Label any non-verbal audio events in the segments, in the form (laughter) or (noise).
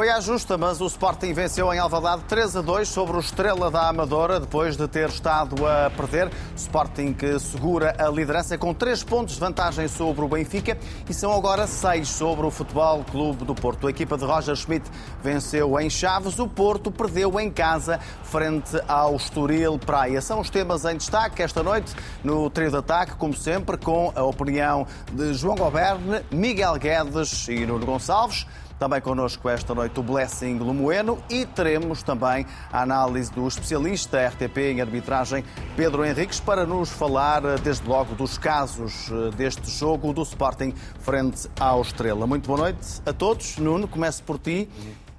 Foi à justa, mas o Sporting venceu em Alvalade 3 a 2 sobre o Estrela da Amadora, depois de ter estado a perder. Sporting que segura a liderança com 3 pontos de vantagem sobre o Benfica e são agora 6 sobre o Futebol Clube do Porto. A equipa de Roger Schmidt venceu em Chaves, o Porto perdeu em casa frente ao Estoril Praia. São os temas em destaque esta noite no trio de ataque, como sempre, com a opinião de João Goberne, Miguel Guedes e Nuno Gonçalves. Também connosco esta noite o Blessing Lumoeno e teremos também a análise do especialista RTP em arbitragem Pedro Henriques para nos falar desde logo dos casos eh, deste jogo do Sporting frente ao Estrela. Muito boa noite a todos. Nuno, começo por ti.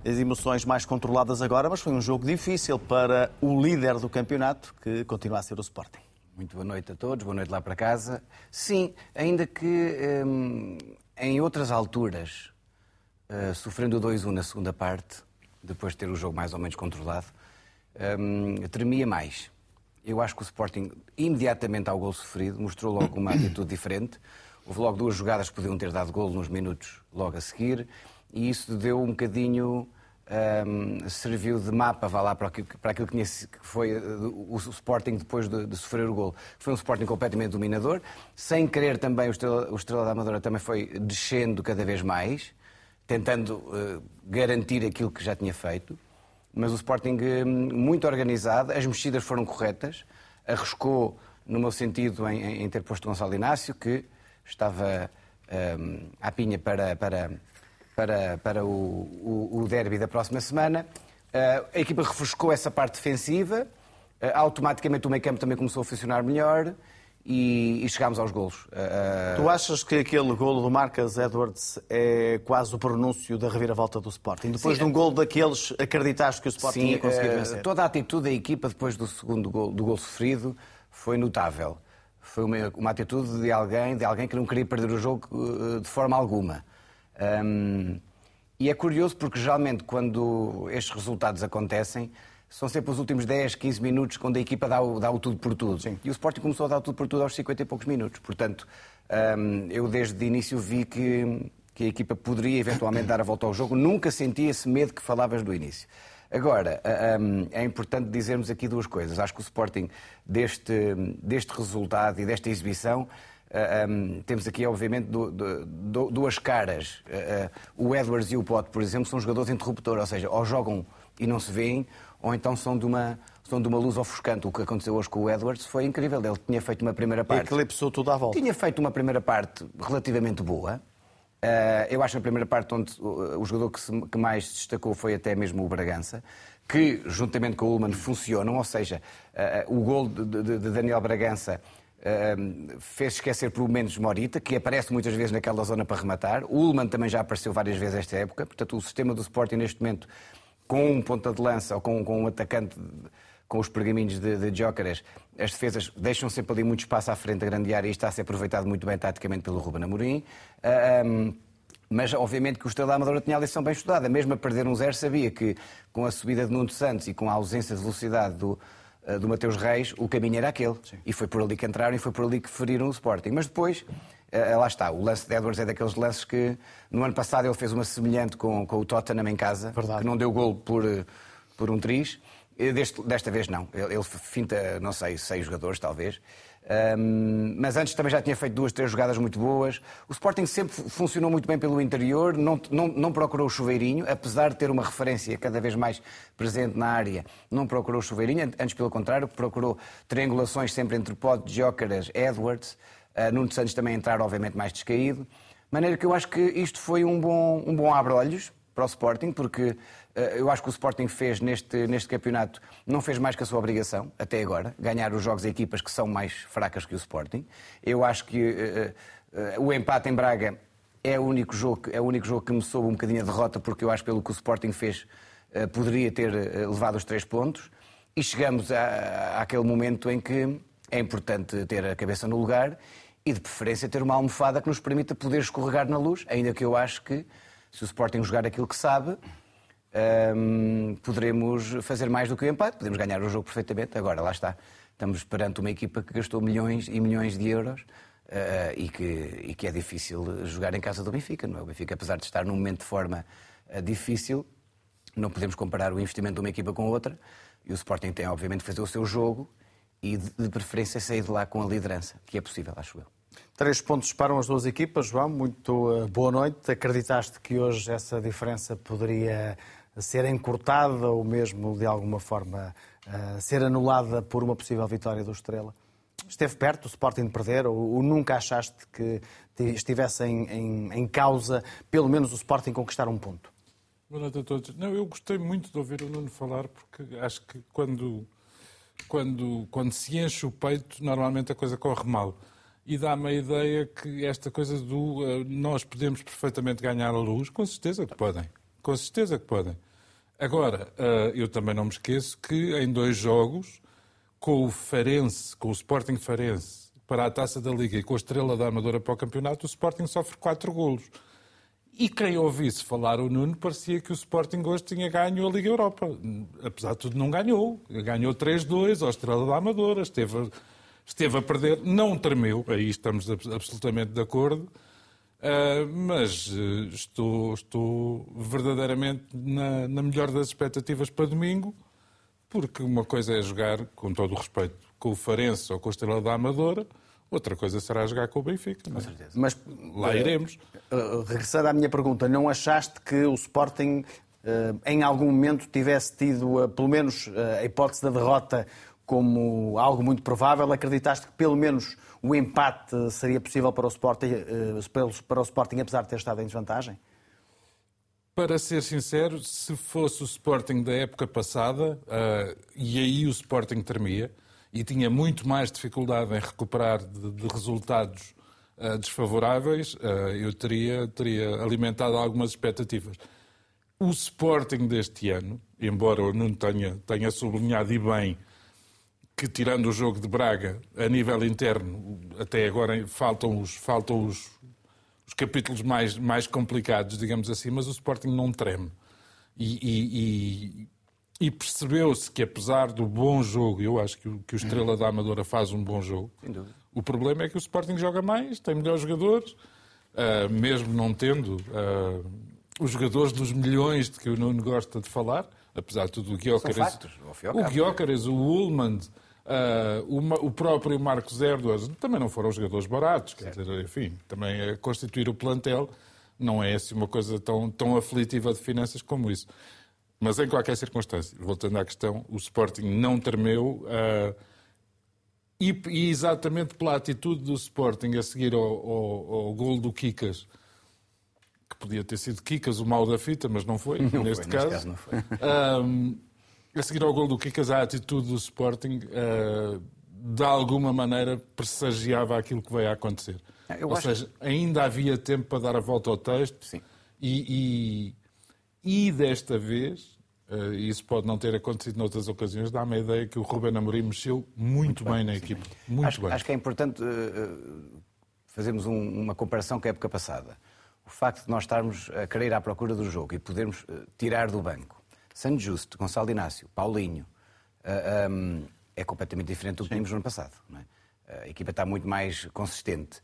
As emoções mais controladas agora, mas foi um jogo difícil para o líder do campeonato, que continua a ser o Sporting. Muito boa noite a todos, boa noite lá para casa. Sim, ainda que hum, em outras alturas uh, sofrendo 2-1 na segunda parte, depois de ter o jogo mais ou menos controlado, um, tremia mais. Eu acho que o Sporting, imediatamente ao gol sofrido, mostrou logo uma atitude diferente. Houve logo duas jogadas que podiam ter dado gol nos minutos logo a seguir, e isso deu um bocadinho. Um, serviu de mapa, vá lá, para aquilo, para aquilo que, foi uh, o, Sporting depois de, de, sofrer o gol. Foi um Sporting completamente dominador, sem querer também o Estrela, o Estrela da Amadora também foi descendo cada vez mais tentando uh, garantir aquilo que já tinha feito. Mas o Sporting uh, muito organizado, as mexidas foram corretas, arriscou, no meu sentido, em, em ter posto Gonçalo Inácio, que estava um, à pinha para, para, para, para o, o, o derby da próxima semana. Uh, a equipa refrescou essa parte defensiva, automaticamente o meio campo também começou a funcionar melhor e, e chegámos aos golos. Uh... Tu achas que aquele golo do Marcas Edwards é quase o pronúncio da reviravolta do Sporting? Depois Sim, de um golo daqueles, acreditaste que o Sporting Sim, ia conseguir uh, vencer? Toda a atitude da equipa depois do segundo gol, do gol sofrido foi notável. Foi uma, uma, atitude de alguém, de alguém que não queria perder o jogo uh, de forma alguma. Um, e é curioso porque geralmente quando estes resultados acontecem, são sempre os últimos 10, 15 minutos quando a equipa dá o, dá o tudo por tudo. Sim. E o Sporting começou a dar o tudo por tudo aos 50 e poucos minutos. Portanto, um, eu desde o início vi que, que a equipa poderia eventualmente dar a volta ao jogo. Nunca senti esse medo que falavas do início. Agora, um, é importante dizermos aqui duas coisas. Acho que o Sporting, deste, deste resultado e desta exibição, um, temos aqui, obviamente, duas caras. Uh, o Edwards e o Pote, por exemplo, são jogadores interruptores, ou seja, ou jogam e não se veem, ou então são de uma, são de uma luz ofuscante. O que aconteceu hoje com o Edwards foi incrível. Ele tinha feito uma primeira parte. Eclipsou tudo à volta. Tinha feito uma primeira parte relativamente boa. Uh, eu acho que na primeira parte onde o jogador que, mais se destacou foi até mesmo o Bragança, que juntamente com o Ullman funcionam, ou seja, uh, o gol de, Daniel Bragança fez esquecer pelo menos Morita, que aparece muitas vezes naquela zona para rematar. O Ullman também já apareceu várias vezes esta época, portanto o sistema do Sporting neste momento com um ponta de lança ou com, com um atacante com os pergaminhos de, de as defesas deixam sempre ali muito espaço à frente da grande área e está a ser aproveitado muito bem taticamente pelo Ruben Amorim. Um, mas, obviamente, que o Estrela Amadora tinha a lição bem estudada. Mesmo a perder um zero, sabia que, com a subida de Nuno Santos e com a ausência de velocidade do, uh, do Mateus Reis, o caminho era aquele. Sim. E foi por ali que entraram e foi por ali que feriram o Sporting. Mas depois, lá está, o lance de Edwards é daqueles lances que, no ano passado, ele fez uma semelhante com, com o Tottenham em casa, Verdade. que não deu gol por, por um triz. Deste, desta vez não. Ele, ele finta, não sei, seis jogadores talvez. Um, mas antes também já tinha feito duas, três jogadas muito boas. O Sporting sempre funcionou muito bem pelo interior, não, não, não procurou o chuveirinho, apesar de ter uma referência cada vez mais presente na área, não procurou o chuveirinho, antes pelo contrário, procurou triangulações sempre entre Pote, Jócaras, Edwards. Uh, Nuno Santos também entrar, obviamente, mais descaído. De maneira que eu acho que isto foi um bom, um bom abre-olhos para o Sporting, porque eh, eu acho que o Sporting fez neste, neste campeonato, não fez mais que a sua obrigação, até agora, ganhar os jogos a equipas que são mais fracas que o Sporting. Eu acho que uh, uh, o empate em Braga é o, único jogo, é o único jogo que me soube um bocadinho a derrota, porque eu acho que pelo que o Sporting fez, uh, poderia ter levado os três pontos. E chegamos àquele momento em que é importante ter a cabeça no lugar e, de preferência, ter uma almofada que nos permita poder escorregar na luz, ainda que eu acho que, se o Sporting jogar aquilo que sabe, um, poderemos fazer mais do que o empate, podemos ganhar o jogo perfeitamente. Agora, lá está, estamos perante uma equipa que gastou milhões e milhões de euros uh, e, que, e, que, é difícil jogar em casa do Benfica. Não é? O Benfica, apesar de estar num momento de forma uh, difícil, não podemos comparar o investimento de uma equipa com outra. E o Sporting tem, obviamente, de fazer o seu jogo e, de preferência, sair de lá com a liderança, que é possível, acho eu. Três pontos separam as duas equipas. João, muito boa noite. Acreditaste que hoje essa diferença poderia ser encurtada ou mesmo, de alguma forma, ser anulada por uma possível vitória do Estrela? Esteve perto o Sporting de perder ou, nunca achaste que estivesse em, em, em causa, pelo menos, o Sporting conquistar um ponto? Boa noite a todos. Não, eu gostei muito de ouvir o Nuno falar, porque acho que quando, quando, quando se enche o peito, normalmente a coisa corre mal. E dá-me a ideia que esta coisa do uh, nós podemos perfeitamente ganhar a luz, com certeza que podem. Com certeza que podem. Agora, uh, eu também não me esqueço que em dois jogos, com o Farense, com o Sporting Farense, para a Taça da Liga e com a Estrela da Amadora para o campeonato, o Sporting sofre quatro golos. E quem ouvisse falar o Nuno parecia que o Sporting hoje tinha ganho a Liga Europa. Apesar de tudo, não ganhou. Ganhou 3-2 ao Estrela da Amadora, esteve, esteve a perder, não tremeu, aí estamos absolutamente de acordo. Uh, mas uh, estou, estou verdadeiramente na, na melhor das expectativas para domingo, porque uma coisa é jogar, com todo o respeito, com o Farense ou com a Estrela da Amadora, Outra coisa será jogar com o Benfica. Com é? certeza. Mas lá iremos. Uh, regressando à minha pergunta, não achaste que o Sporting uh, em algum momento tivesse tido, uh, pelo menos, a hipótese da derrota como algo muito provável? Acreditaste que pelo menos o empate seria possível para o Sporting, para o Sporting apesar de ter estado em desvantagem? Para ser sincero, se fosse o Sporting da época passada, e aí o Sporting termia, e tinha muito mais dificuldade em recuperar de, de resultados uh, desfavoráveis, uh, eu teria, teria alimentado algumas expectativas. O Sporting deste ano, embora eu não tenha, tenha sublinhado e bem que, tirando o jogo de Braga, a nível interno, até agora faltam os, faltam os, os capítulos mais, mais complicados, digamos assim, mas o Sporting não treme. E, e, e percebeu-se que, apesar do bom jogo, eu acho que o, que o Estrela da Amadora faz um bom jogo. O problema é que o Sporting joga mais, tem melhores jogadores, uh, mesmo não tendo uh, os jogadores dos milhões de que o Nuno gosta de falar, apesar de tudo o Guiócares, o Guiócares, o Ullmann, uh, o, o, próprio Marcos Erdoas, também não foram jogadores baratos, quer dizer, enfim, também constituir o plantel não é assim uma coisa tão, tão aflitiva de finanças como isso. Mas em qualquer circunstância, voltando à questão, o Sporting não tremeu. Uh, e, e, exatamente pela atitude do Sporting a seguir ao, ao, ao gol do Kikas, que podia ter sido Kikas o mal da fita, mas não foi, (laughs) não neste foi, caso. Neste caso foi. Uh, a seguir ao gol do Kikas, a atitude do Sporting, uh, de alguma maneira, pressagiava aquilo que veio a acontecer. Eu Ou seja, ainda havia tempo para dar a volta ao texto Sim. e, e desta vez, uh, isso pode não ter acontecido noutras ocasiões, dá-me a ideia que o Ruben Amorim mexeu muito, muito bem, bem, na equipa. Muito acho, bem. Acho que é importante uh, fazermos um, uma comparação com a época passada. O facto de nós estarmos a querer ir à procura do jogo e podermos uh, tirar do banco Santo Justo, Gonçalo Inácio, Paulinho, um, é completamente diferente do que tínhamos no ano passado. É? A equipa está muito mais consistente.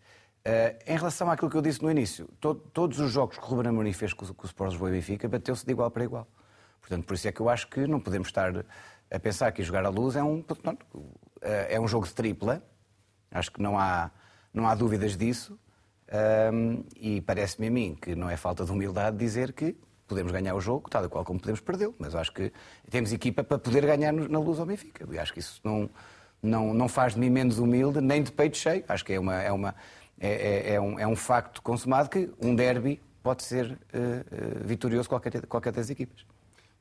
Em relação àquilo que eu disse no início, to todos os jogos que o Ruben Amorim fez com, com o Sport Lisboa e Benfica bateu-se de igual para igual. Portanto, por isso é que eu acho que não podemos estar a pensar que jogar à luz é um, eh, é um jogo de tripla. Acho que não há, não há dúvidas disso. Um, e parece-me a mim que não é falta de humildade dizer que podemos ganhar o jogo, tal e qual como podemos perdê-lo. Mas acho que temos equipa para poder ganhar na luz ao Benfica. E acho que isso não, não, não faz de mim menos humilde, nem de peito cheio. Acho que é uma, é uma, é, é, é, um, é um facto consumado que um derby pode ser uh, uh, vitorioso qualquer, qualquer das equipas.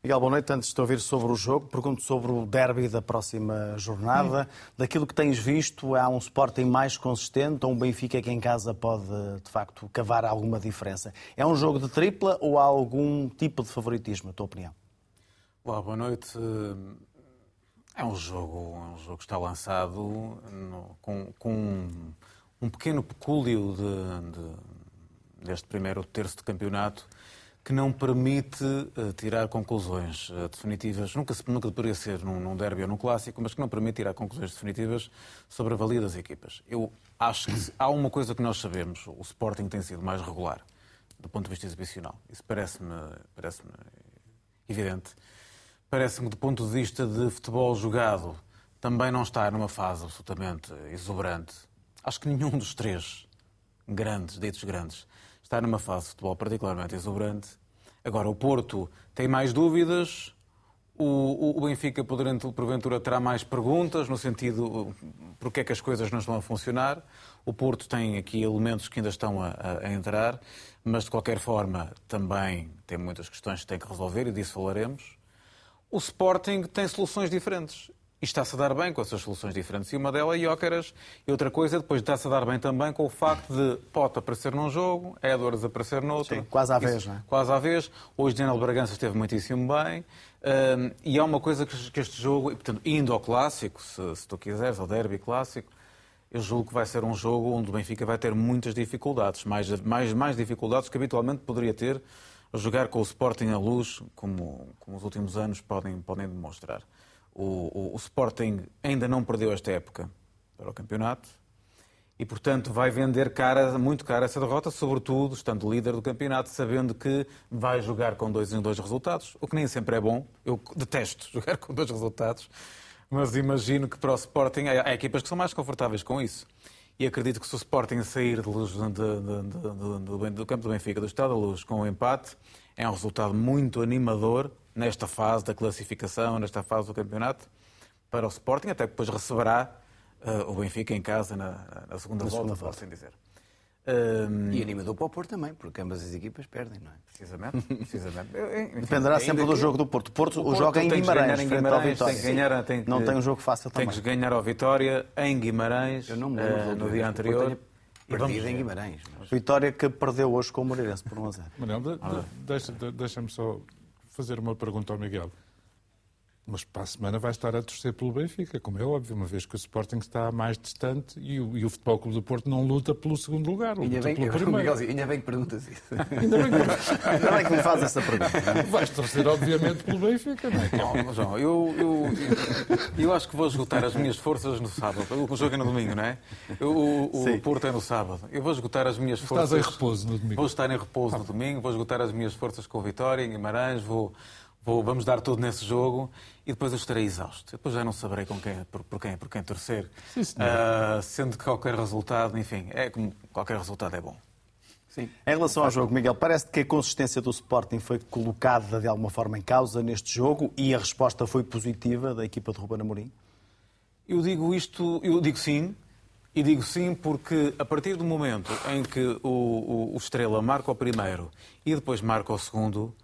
Miguel, boa noite. Antes de ouvir sobre o jogo, pergunto sobre o derby da próxima jornada. Hum. Daquilo que tens visto, há um Sporting mais consistente ou um Benfica que em casa pode, de facto, cavar alguma diferença? É um jogo de tripla ou há algum tipo de favoritismo, na tua opinião? Olá, boa noite. É um jogo, é um jogo que está lançado no, com, com um pequeno pecúlio de, de, deste primeiro terço de campeonato que não permite uh, tirar conclusões uh, definitivas, nunca, nunca deveria ser num, num derby ou num clássico, mas que não permite tirar conclusões definitivas sobre a valia das equipas. Eu acho que há uma coisa que nós sabemos, o Sporting tem sido mais regular do ponto de vista exibicional. Isso parece-me parece evidente. Parece-me que, do ponto de vista de futebol jogado, também não está numa fase absolutamente exuberante. Acho que nenhum dos três grandes, ditos grandes, está numa fase de futebol particularmente exuberante. Agora, o Porto tem mais dúvidas, o, o Benfica, porventura, terá mais perguntas, no sentido porque é que as coisas não estão a funcionar. O Porto tem aqui elementos que ainda estão a, a, entrar, mas de qualquer forma também tem muitas questões que tem que resolver e disso falaremos. O Sporting tem soluções diferentes. E está-se a dar bem com essas soluções diferentes. E uma delas é Iócaras. E outra coisa, depois está-se a dar bem também com o facto de Pote aparecer num jogo, Edwards aparecer noutro. Sim, quase à vez, Isso, não é? Quase à vez. Hoje Daniel Bragança esteve muitíssimo bem. Um, e há uma coisa que, este jogo, portanto, indo ao clássico, se, se tu quiseres, ao derby clássico, eu julgo que vai ser um jogo onde o Benfica vai ter muitas dificuldades, mais, mais, mais dificuldades que habitualmente poderia ter a jogar com o Sporting à luz, como, como os últimos anos podem, podem demonstrar. O, o, o, Sporting ainda não perdeu esta época para o campeonato e, portanto, vai vender cara, muito cara essa derrota, sobretudo estando líder do campeonato, sabendo que vai jogar com dois em dois resultados, o que nem sempre é bom. Eu detesto (laughs) jogar com dois resultados, mas imagino que para o Sporting há, equipas que são mais confortáveis com isso. E acredito que se o Sporting sair de luz de, de, do campo do Benfica, do Estado da Luz, com o um empate, é um resultado muito animador nesta fase da classificação, nesta fase do campeonato, para o Sporting, até que depois receberá uh, o Benfica em casa na, na segunda na volta, por assim dizer. Um... E animador para o Porto também, porque ambas as equipas perdem, não é? Precisamente. precisamente. Enfim, Dependerá sempre do jogo do Porto. Porto, o, Porto joga em Guimarães, em Guimarães tem que ganhar, tem que, não tem um jogo fácil tem também. Tem que ganhar ao Vitória em Guimarães Eu não me lembro, uh, no dia anterior. Perdido em Guimarães. Mas... Vitória que perdeu hoje com o Moreirense por 1 a 0. Manuel, de, de, deixa-me só fazer uma pergunta ao Miguel. Mas para a semana vai estar a torcer pelo Benfica, como é óbvio, uma vez que o Sporting está mais distante e o, e o Futebol Clube do Porto não luta pelo segundo lugar, luta bem, pelo (laughs) primeiro. Miguel, ainda bem que perguntas isso. ainda, bem que, ainda bem que me faz essa pergunta. Vais torcer, obviamente, pelo Benfica, não é? Não, João, eu, eu, eu, acho que vou esgotar as minhas forças no sábado. O jogo é no domingo, não é? Eu, o, o Porto é no sábado. Eu vou esgotar as minhas forças... Estás em repouso no domingo. Vou estar em repouso no domingo, vou esgotar as minhas forças com o Vitória, em Guimarães, vou Vou, vamos dar tudo nesse jogo e depois eu estarei exausto. Depois já não saberei com quem, por, por quem, por quem torcer. Sim, uh, sendo que qualquer resultado, enfim, é como qualquer resultado é bom. Sim. Em relação ao jogo, Miguel, parece que a consistência do Sporting foi colocada de alguma forma em causa neste jogo e a resposta foi positiva da equipa de Ruben Amorim? Eu digo isto, eu digo sim, e digo sim porque a partir do momento em que o, o, o Estrela marca o primeiro e depois marca o segundo,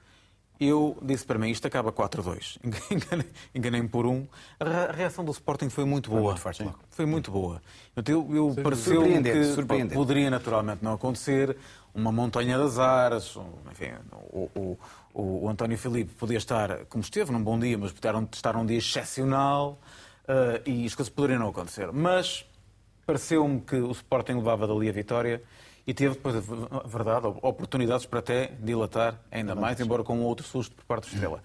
eu disse para mim, isto acaba 4-2. (laughs) Enganei-me por um. A reação do Sporting foi muito boa. Foi muito, forte, foi muito boa. Eu, eu pareceu que poderia naturalmente não acontecer. Uma montanha de azares. Enfim, o, o, o, o António Filipe podia estar, como esteve, num bom dia, mas podia estar um dia excepcional uh, e as coisas poderiam não acontecer. Mas pareceu-me que o Sporting levava dali a vitória e teve, depois, a verdade, oportunidades para até dilatar ainda mais, embora com um outro susto por parte do Estrela.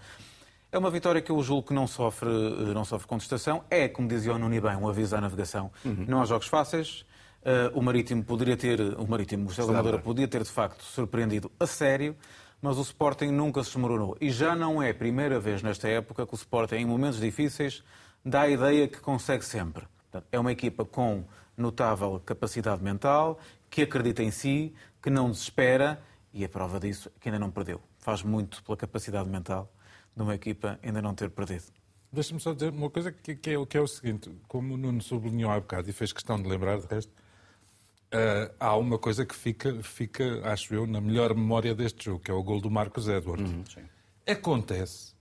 É uma vitória que eu julgo que não sofre, eh, não sofre contestação. É, como dizia o Nuni bem, um aviso à navegação. Uhum. Não há jogos fáceis. Uh, o Marítimo poderia ter, o Marítimo, o Amadora, podia ter de facto surpreendido a sério, mas o Sporting nunca se desmoronou. E já não é a primeira vez nesta época que o Sporting, em momentos difíceis, dá a ideia que consegue sempre. Portanto, é uma equipa com notável capacidade mental, que acredita em si, que não desespera e a prova disso é que ainda não perdeu. Faz muito pela capacidade mental de uma equipa ainda não ter perdido. Deixa-me só dizer uma coisa que, que, é, que, é, o seguinte: como o Nuno sublinhou há bocado e fez questão de lembrar de resto, uh, há uma coisa que fica, fica, acho eu, na melhor memória deste jogo, que é o gol do Marcos Edwards. Uhum, Acontece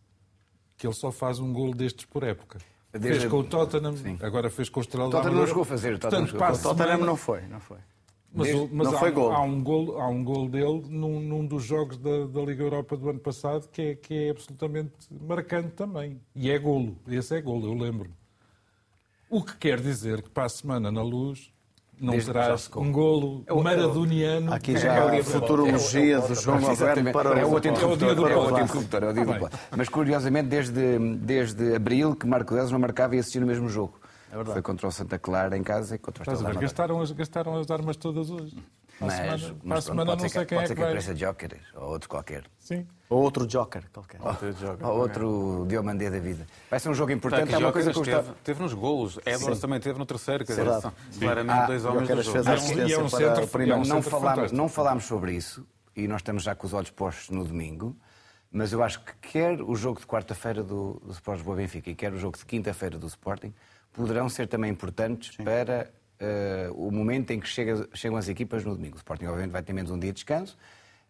que ele só faz um gol destes por época. Desde... Fez com o Tottenham, sim. agora fez com o Estrela Tottenham não chegou a fazer, o Tottenham, Portanto, o Tottenham não foi, não foi. Mas, Desde, mas não há, foi gol. Há um gol, há um gol dele num, num dos jogos da, da, Liga Europa do ano passado que é, que é absolutamente marcante também. E é golo. Esse é golo, eu lembro. O que quer dizer que para a semana na luz não Desde terás um golo eu, maradoniano. Aqui já é a futurologia do João Alberto para é o interruptor. É o dia do Mas curiosamente, desde, desde abril que Marco Deus não marcava e assistia no mesmo jogo. É foi contra o Santa Clara em casa e contra o Estás a ver, gastaram as, gastaram as armas todas hoje. Mas, semana, mas semana pode não ser sei que, quem pode é ser que que vai. apareça Joker ou outro qualquer. Sim. Ou outro Joker qualquer. Ou outro Diomandé da vida. Vai ser um jogo importante. Tá, é uma coisa que teve, teve nos golos. Edwards também teve no terceiro. Quer dizer, são claramente Ah, dois homens do jogo. fez a E é um para centro- primeiro. é um não, falámos, não falámos sobre isso e nós estamos já com os olhos postos no domingo, mas eu acho que quer o jogo de quarta-feira do, do Sport Boa Benfica e quer o jogo de quinta-feira do Sporting poderão ser também importantes para eh, o momento em que chega- chegam as equipas no domingo. O Sporting, obviamente, vai ter menos um dia de descanso.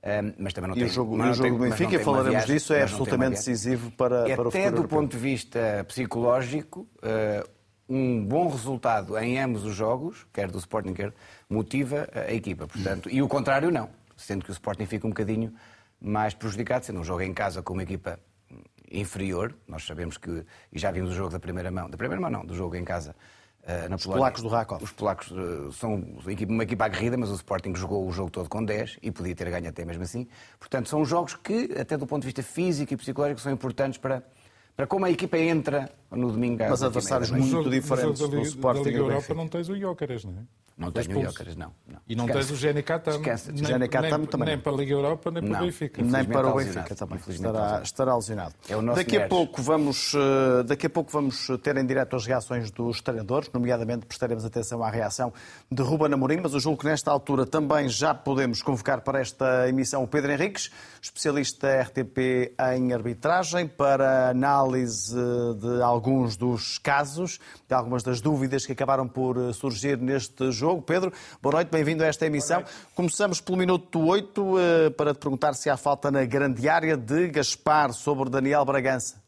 eh, mas também não E tem o jogo, mas o jogo tem- do Benfica, falaremos viagem, disso, é absolutamente decisivo para, E para o até futuro do europeu. ponto de vista psicológico, eh, um bom resultado em ambos os jogos, quer do Sporting, quer motiva a equipa. Portanto, e o contrário não, sendo que o Sporting fica um bocadinho mais prejudicado, sendo um jogo em casa com uma equipa inferior. Nós sabemos que, e já vimos o jogo da primeira mão, da primeira mão não, do jogo em casa eh, na Polónia. polacos do Rakov. Os polacos eh, são uma equipa aguerrida, mas o Sporting jogou o jogo todo com 10 e podia ter ganho até mesmo assim. Portanto, são jogos que, até do ponto de vista físico e psicológico, são importantes para, para como a equipa entra no domingo. às Mas adversários muito diferentes do Sporting do Europa não tens o Jóqueres, não é? Não Foi tenho o não. não. E não Esquece. tens o Jenny Catam. Esquece. nem- Jenny Catam nem- também Nem para a Liga Europa, nem para o Benfica. Nem para o. Benfica também. Estará, estará lesionado. É o nosso daqui, a pouco vamos, eh, daqui a pouco vamos ter em direto as reações dos treinadores, nomeadamente prestaremos atenção à reação de Ruben Amorim, mas eu julgo que nesta altura também já podemos convocar para esta emissão o Pedro Henriques, especialista RTP em arbitragem, para análise de alguns dos casos, de algumas das dúvidas que acabaram por surgir neste jogo. Pedro, boa noite, bem-vindo a esta emissão. Começamos pelo minuto 8 eh, para te perguntar se há falta na grande área de Gaspar sobre Daniel Bragança.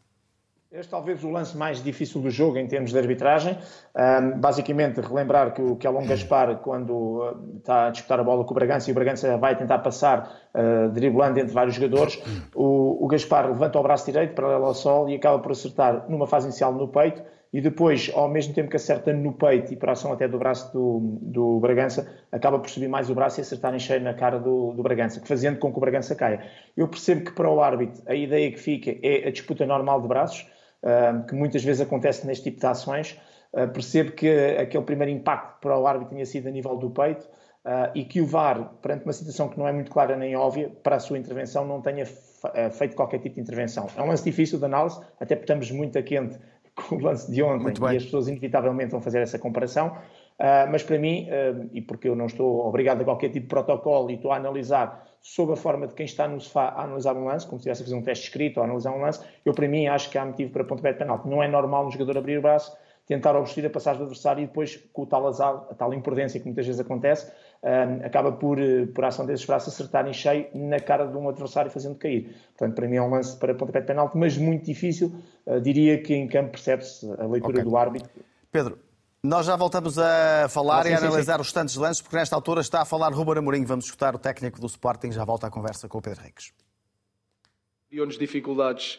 Este talvez o lance mais difícil do jogo em termos de arbitragem. Ahm, basicamente, relembrar que o Kelon Gaspar, quando ah, está a disputar a bola com o Bragança e o Bragança vai tentar passar, ah, driblando entre vários jogadores, o, o Gaspar levanta o braço direito, paralelo ao sol, e acaba por acertar numa fase inicial no peito, e depois, ao mesmo tempo que acerta no peito e por ação até do braço do, do Bragança, acaba por subir mais o braço e acertar em cheio na cara do, do Bragança, fazendo com que o Bragança caia. Eu percebo que para o árbitro a ideia que fica é a disputa normal de braços, ah, que muitas vezes acontece neste tipo de ações. Ah, percebo que aquele primeiro impacto para o árbitro tenha sido a nível do peito ah, e que o VAR, perante uma situação que não é muito clara nem óbvia, para a sua intervenção não tenha ah, feito qualquer tipo de intervenção. É um lance difícil de análise, até porque estamos muito a quente (laughs) com o lance de ontem e as pessoas inevitavelmente vão fazer essa comparação. Mas para mim, e porque eu não estou obrigado a qualquer tipo de protocolo e estou a analisar sob a forma de quem está no sofá a analisar um lance, como se estivesse a fazer um teste escrito ou a analisar um lance, eu para mim acho que há motivo para pontapé de penalti. Não é normal um jogador abrir o braço, tentar obstruir a passagem do adversário e depois, com o tal azar, a tal imprudência que muitas vezes acontece, ah, acaba por, eh, por ação desses braços, acertar em cheio na cara de um adversário fazendo cair. Portanto, para mim é um lance para pontapé de penalti, mas muito difícil. Ah, diria que em campo percebe-se a leitura Ok. do árbitro. Pedro, nós já voltamos a falar Ah, sim, e a sim, analisar sim. os tantos lances, porque nesta altura está a falar Ruben Amorim. Vamos escutar o técnico do Sporting, já volta à conversa com o Pedro Henriques. Criou-nos dificuldades,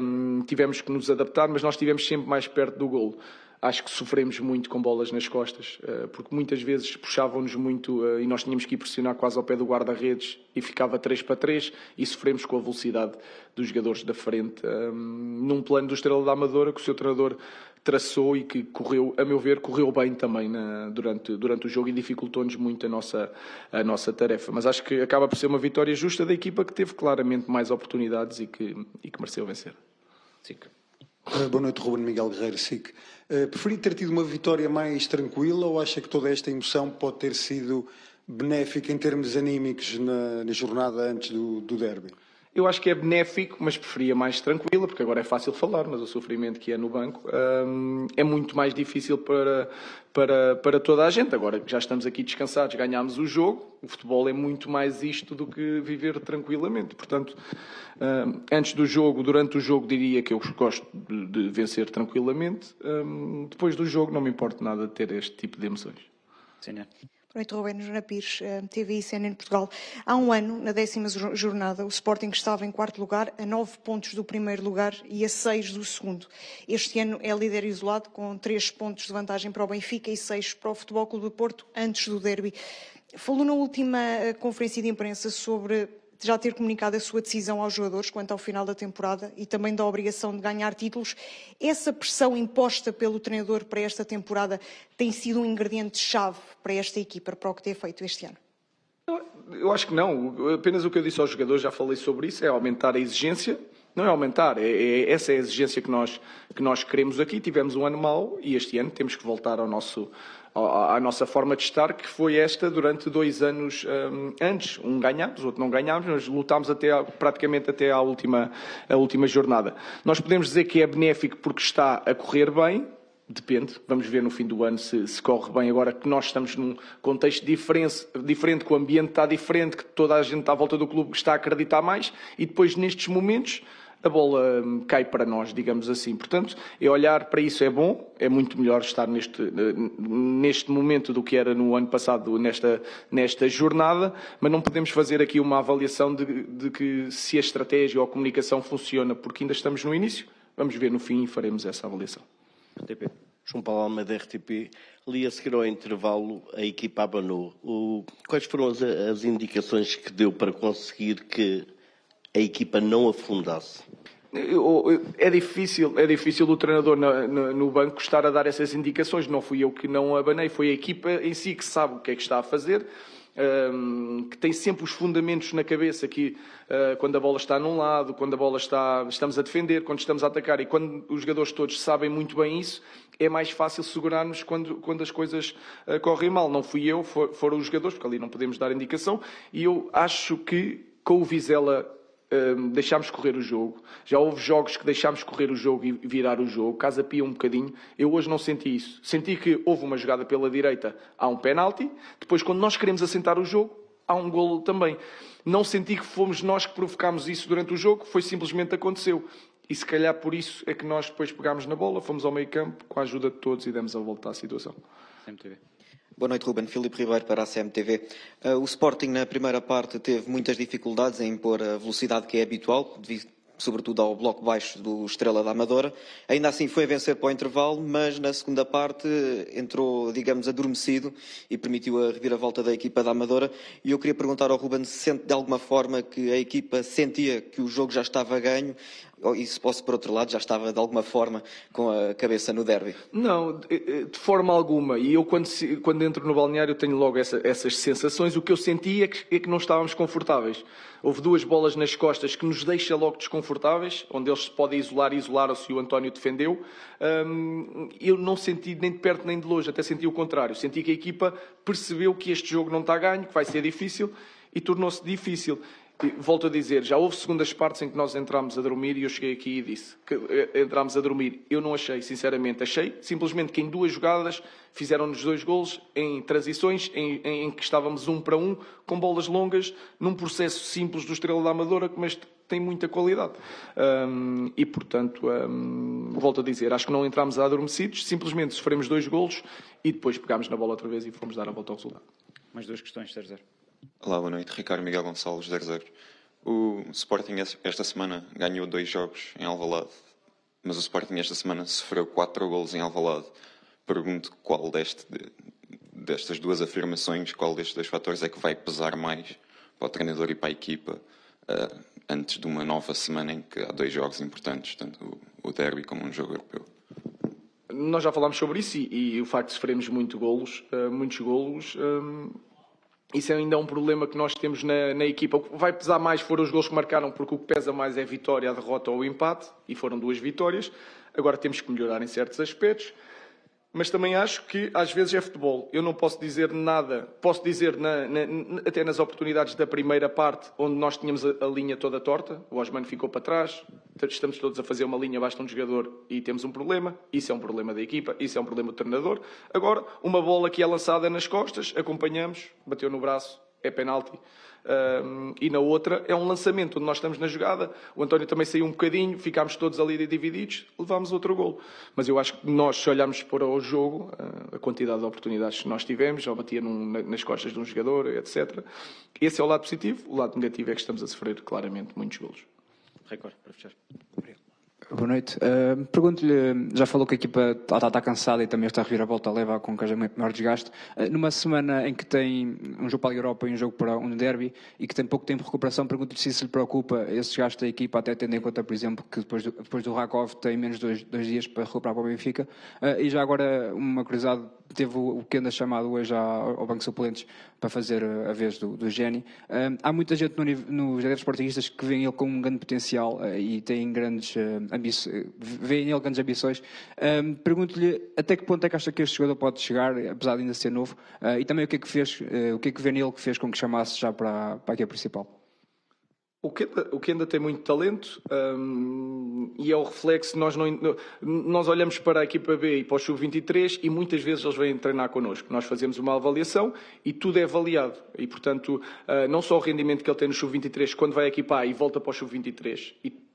hum, tivemos que nos adaptar, mas nós estivemos sempre mais perto do golo. Acho que sofremos muito com bolas nas costas, eh, porque muitas vezes puxavam-nos muito eh, e nós tínhamos que ir pressionar quase ao pé do guarda-redes e ficava 3 para 3 e sofremos com a velocidade dos jogadores da frente. hum, num plano do Estrela da Amadora que o seu treinador traçou e que correu, a meu ver, correu bem também na- durante, durante o jogo e dificultou-nos muito a nossa, a nossa tarefa. Mas acho que acaba por ser uma vitória justa da equipa que teve claramente mais oportunidades e que, e que mereceu vencer. Sim. Uh, Boa noite, Ruben Miguel Guerreiro, SIC. Uh, Preferi ter tido uma vitória mais tranquila ou acha que toda esta emoção pode ter sido benéfica em termos anímicos na, na jornada antes do, do derby? Eu acho que é benéfico, mas preferia mais tranquila, porque agora é fácil falar, mas o sofrimento que é no banco hum, é muito mais difícil para, para, para toda a gente. Agora que já estamos aqui descansados, ganhámos o jogo, o futebol é muito mais isto do que viver tranquilamente. Portanto, hum, antes do jogo, durante o jogo, diria que eu gosto de, de vencer tranquilamente. Hum, depois do jogo, não me importa nada ter este tipo de emoções. Boa noite, Roberto Joana Pires, eh, TV e CNN Portugal. Há um ano, na décima jo- jornada, o Sporting estava em quarto lugar, a nove pontos do primeiro lugar e a seis do segundo. Este ano é líder isolado, com três pontos de vantagem para o Benfica e seis para o Futebol Clube do Porto, antes do derby. Falou na última eh, conferência de imprensa sobre já ter comunicado a sua decisão aos jogadores quanto ao final da temporada e também da obrigação de ganhar títulos. Essa pressão imposta pelo treinador para esta temporada tem sido um ingrediente-chave para esta equipa, para o que tem feito este ano? Eu acho que não. Apenas o que eu disse aos jogadores, já falei sobre isso, é aumentar a exigência. Não é aumentar, é, é, essa é a exigência que nós, que nós queremos aqui. Tivemos um ano mau e este ano temos que voltar ao nosso, à nossa forma de estar, que foi esta durante dois anos um, antes. Um ganhámos, outro não ganhámos, mas lutámos até, praticamente até à última, à última jornada. Nós podemos dizer que é benéfico porque está a correr bem, Depende, vamos ver no fim do ano se, se, corre bem. Agora que nós estamos num contexto diferente, diferente, que o ambiente está diferente, que toda a gente à volta do clube está a acreditar mais, e depois nestes momentos a bola hum, cai para nós, digamos assim. Portanto, é olhar para isso é bom, é muito melhor estar neste, neste momento do que era no ano passado, nesta, nesta jornada, mas não podemos fazer aqui uma avaliação de, de que se a estratégia ou a comunicação funciona, porque ainda estamos no início. Vamos ver no fim e faremos essa avaliação. RTP. João Paulo Alma da RTP. Ali a seguir ao intervalo, a equipa abanou. O, quais foram as, as indicações que deu para conseguir que a equipa não afundasse? É difícil, é difícil o treinador no banco estar a dar essas indicações. Não fui eu que não abanei, foi a equipa em si que sabe o que é que está a fazer. Um, que tem sempre os fundamentos na cabeça que uh, quando a bola está num lado, quando a bola está, estamos a defender, quando estamos a atacar e quando os jogadores todos sabem muito bem isso, é mais fácil segurar-nos quando, quando as coisas uh, correm mal. Não fui eu, for, foram os jogadores, porque ali não podemos dar indicação e eu acho que com o Vizela deixámos correr o jogo. Já houve jogos que deixámos correr o jogo e virar o jogo. Casa Pia um bocadinho. Eu hoje não senti isso. Senti que houve uma jogada pela direita, há um penalti. Depois, quando nós queremos assentar o jogo, há um golo também. Não senti que fomos nós que provocámos isso durante o jogo, foi simplesmente aconteceu. E se calhar por isso é que nós depois pegámos na bola, fomos ao meio campo com a ajuda de todos e demos a volta à situação. MTV. Boa noite, Ruben. Filipe Ribeiro para a CMTV. Uh, o Sporting, na primeira parte, teve muitas dificuldades em impor a velocidade que é habitual, devido sobretudo ao bloco baixo do Estrela da Amadora. Ainda assim foi a vencer para o intervalo, mas na segunda parte entrou, digamos, adormecido e permitiu a reviravolta da equipa da Amadora. E eu queria perguntar ao Ruben se sente de alguma forma que a equipa sentia que o jogo já estava ganho e se posso, por outro lado, já estava de alguma forma com a cabeça no derby? Não, de, forma alguma. E eu, quando, quando entro no balneário, tenho logo essa, essas sensações. O que eu senti é que, é que não estávamos confortáveis. Houve duas bolas nas costas que nos deixa logo desconfortáveis, onde eles se podem isolar e isolaram-se o António defendeu. Hum, eu não senti nem de perto nem de longe, até senti o contrário. Senti que a equipa percebeu que este jogo não está a ganho, que vai ser difícil e tornou-se difícil volto a dizer, já houve segundas partes em que nós entramos a dormir e eu cheguei aqui e disse que eh, entramos a dormir. Eu não achei, sinceramente. Achei simplesmente que em duas jogadas fizeram-nos dois golos em transições em, em, que estávamos um para um, com bolas longas, num processo simples do Estrela da Amadora, mas tem muita qualidade. Um, e, portanto, um, volto a dizer, acho que não entramos adormecidos, simplesmente sofremos dois golos e depois pegámos na bola outra vez e fomos dar a volta ao resultado. Mais duas questões, 0 Olá, boa noite. Ricardo Miguel Gonçalves, 00. O Sporting esta semana ganhou dois jogos em Alvalade, mas o Sporting esta semana sofreu quatro golos em Alvalade. Pergunto qual deste, destas duas afirmações, qual destes dois fatores é que vai pesar mais para o treinador e para a equipa uh, antes de uma nova semana em que há dois jogos importantes, tanto o, derby como um jogo europeu. Nós já falámos sobre isso e, e o facto de sofrermos muito golos, uh, muitos golos, um, isso ainda é um problema que nós temos na, na equipa. O que vai pesar mais foram os gols que marcaram, porque o que pesa mais é a vitória, a derrota ou o empate, e foram duas vitórias. Agora temos que melhorar em certos aspectos mas também acho que às vezes é futebol. Eu não posso dizer nada, posso dizer na, na, até nas oportunidades da primeira parte, onde nós tínhamos a, a, linha toda torta, o Osman ficou para trás, estamos todos a fazer uma linha, basta um jogador e temos um problema. Isso é um problema da equipa, isso é um problema do treinador. Agora, uma bola que é lançada nas costas, acompanhamos, bateu no braço, é penalti. Um, e na outra é um lançamento onde nós estamos na jogada. O António também saiu um bocadinho, ficámos todos ali divididos, levámos outro gol. Mas eu acho que nós, se olharmos para o jogo, a quantidade de oportunidades que nós tivemos, já batia num, nas costas de um jogador, etc. Esse é o lado positivo. O lado negativo é que estamos a sofrer claramente muitos golos. Record, para fechar. Boa noite. Pergunto-lhe, já falou que a equipa está, está cansada e também está a revirar a volta leva com haja maior desgaste. Uh, numa semana em que tem um jogo para a Europa e um jogo para um derby e que tem pouco tempo de recuperação, pergunto-lhe se isso lhe preocupa esse desgaste da equipa, até tendo em conta, por exemplo, que depois do, Rakov tem menos dois, dois dias para recuperar para o Benfica. Uh, e já agora, uma curiosidade, teve o Kenda chamado hoje ao Banco Suplentes para fazer a vez do, do Geni. há muita gente no, nos adeptos portuguistas que vêem ele com um grande potencial e tem grandes vê nele grandes ambições. Um, Pergunto-lhe até que ponto é que acha que este jogador pode chegar, apesar de ainda ser novo, uh, e também o que é que fez, uh, o que é que vê nele que fez com que chamasse já para, para a equipa principal? O Kenda, o Kenda tem muito talento um, e é o reflexo. Nós, não, nós olhamos para a equipa B e para o Sub-23 e muitas vezes eles vêm treinar connosco. Nós fazemos uma avaliação e tudo é avaliado. E, portanto, uh, não só o rendimento que ele tem no Sub-23 quando vai à equipa A e volta para o Sub-23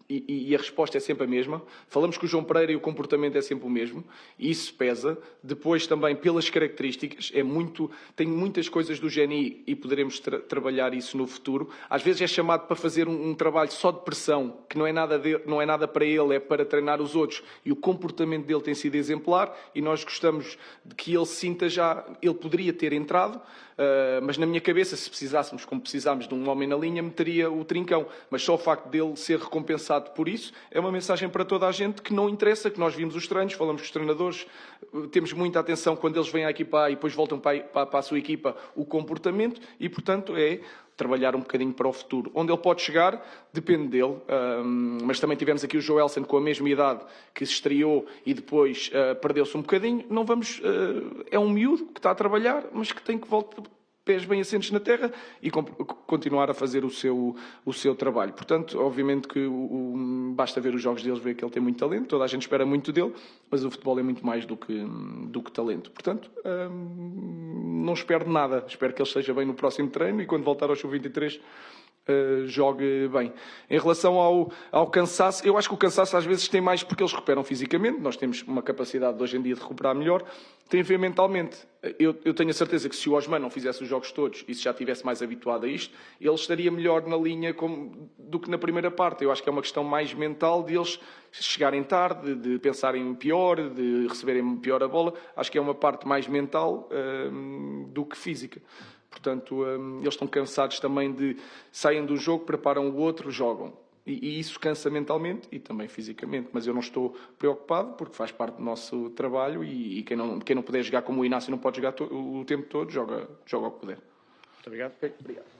e e, a resposta é sempre a mesma. Falamos com o João Pereira e o comportamento é sempre o mesmo, e isso pesa. Depois também pelas características, é muito, tem muitas coisas do GNI e poderemos tra trabalhar isso no futuro. Às vezes é chamado para fazer um, um trabalho só de pressão, que não é, nada de, não é nada para ele, é para treinar os outros. E o comportamento dele tem sido exemplar e nós gostamos de que ele sinta já, ele poderia ter entrado, Uh, mas na minha cabeça, se precisássemos, como precisámos de um homem na linha, meteria o trincão. Mas só o facto dele ser recompensado por isso é uma mensagem para toda a gente que não interessa, que nós vimos os treinos, falamos com os treinadores, temos muita atenção quando eles vêm à equipa e depois voltam para, para, para a sua equipa, o comportamento, e portanto é trabalhar um bocadinho para o futuro. Onde ele pode chegar, depende dele. Um, mas também tivemos aqui o Joelson com a mesma idade que se estreou e depois uh, perdeu-se um bocadinho. Não vamos. Uh, é um miúdo que está a trabalhar, mas que tem que voltar, pés bem assentes na terra e continuar a fazer o seu, o seu trabalho. Portanto, obviamente que o, o, basta ver os jogos deles, ver que ele tem muito talento, toda a gente espera muito dele, mas o futebol é muito mais do que, do que talento. Portanto, hum, não espero nada. Espero que ele esteja bem no próximo treino e quando voltar ao Sub-23 uh, jogue bem. Em relação ao, ao cansaço, eu acho que o cansaço às vezes tem mais porque eles recuperam fisicamente, nós temos uma capacidade hoje em dia de recuperar melhor, tem a ver mentalmente. Eu, eu tenho a certeza que se o Osman não fizesse os jogos todos e se já estivesse mais habituado a isto, ele estaria melhor na linha como, do que na primeira parte. Eu acho que é uma questão mais mental de eles chegarem tarde, de pensarem pior, de receberem pior a bola. Acho que é uma parte mais mental uh, do que física. Portanto, um, eles estão cansados também de saem do jogo, preparam o outro, jogam. E, e, isso cansa mentalmente e também fisicamente. Mas eu não estou preocupado porque faz parte do nosso trabalho e, e quem, não, quem não puder jogar como o Inácio não pode jogar o, o tempo todo, joga, joga o que puder. Muito obrigado. Obrigado.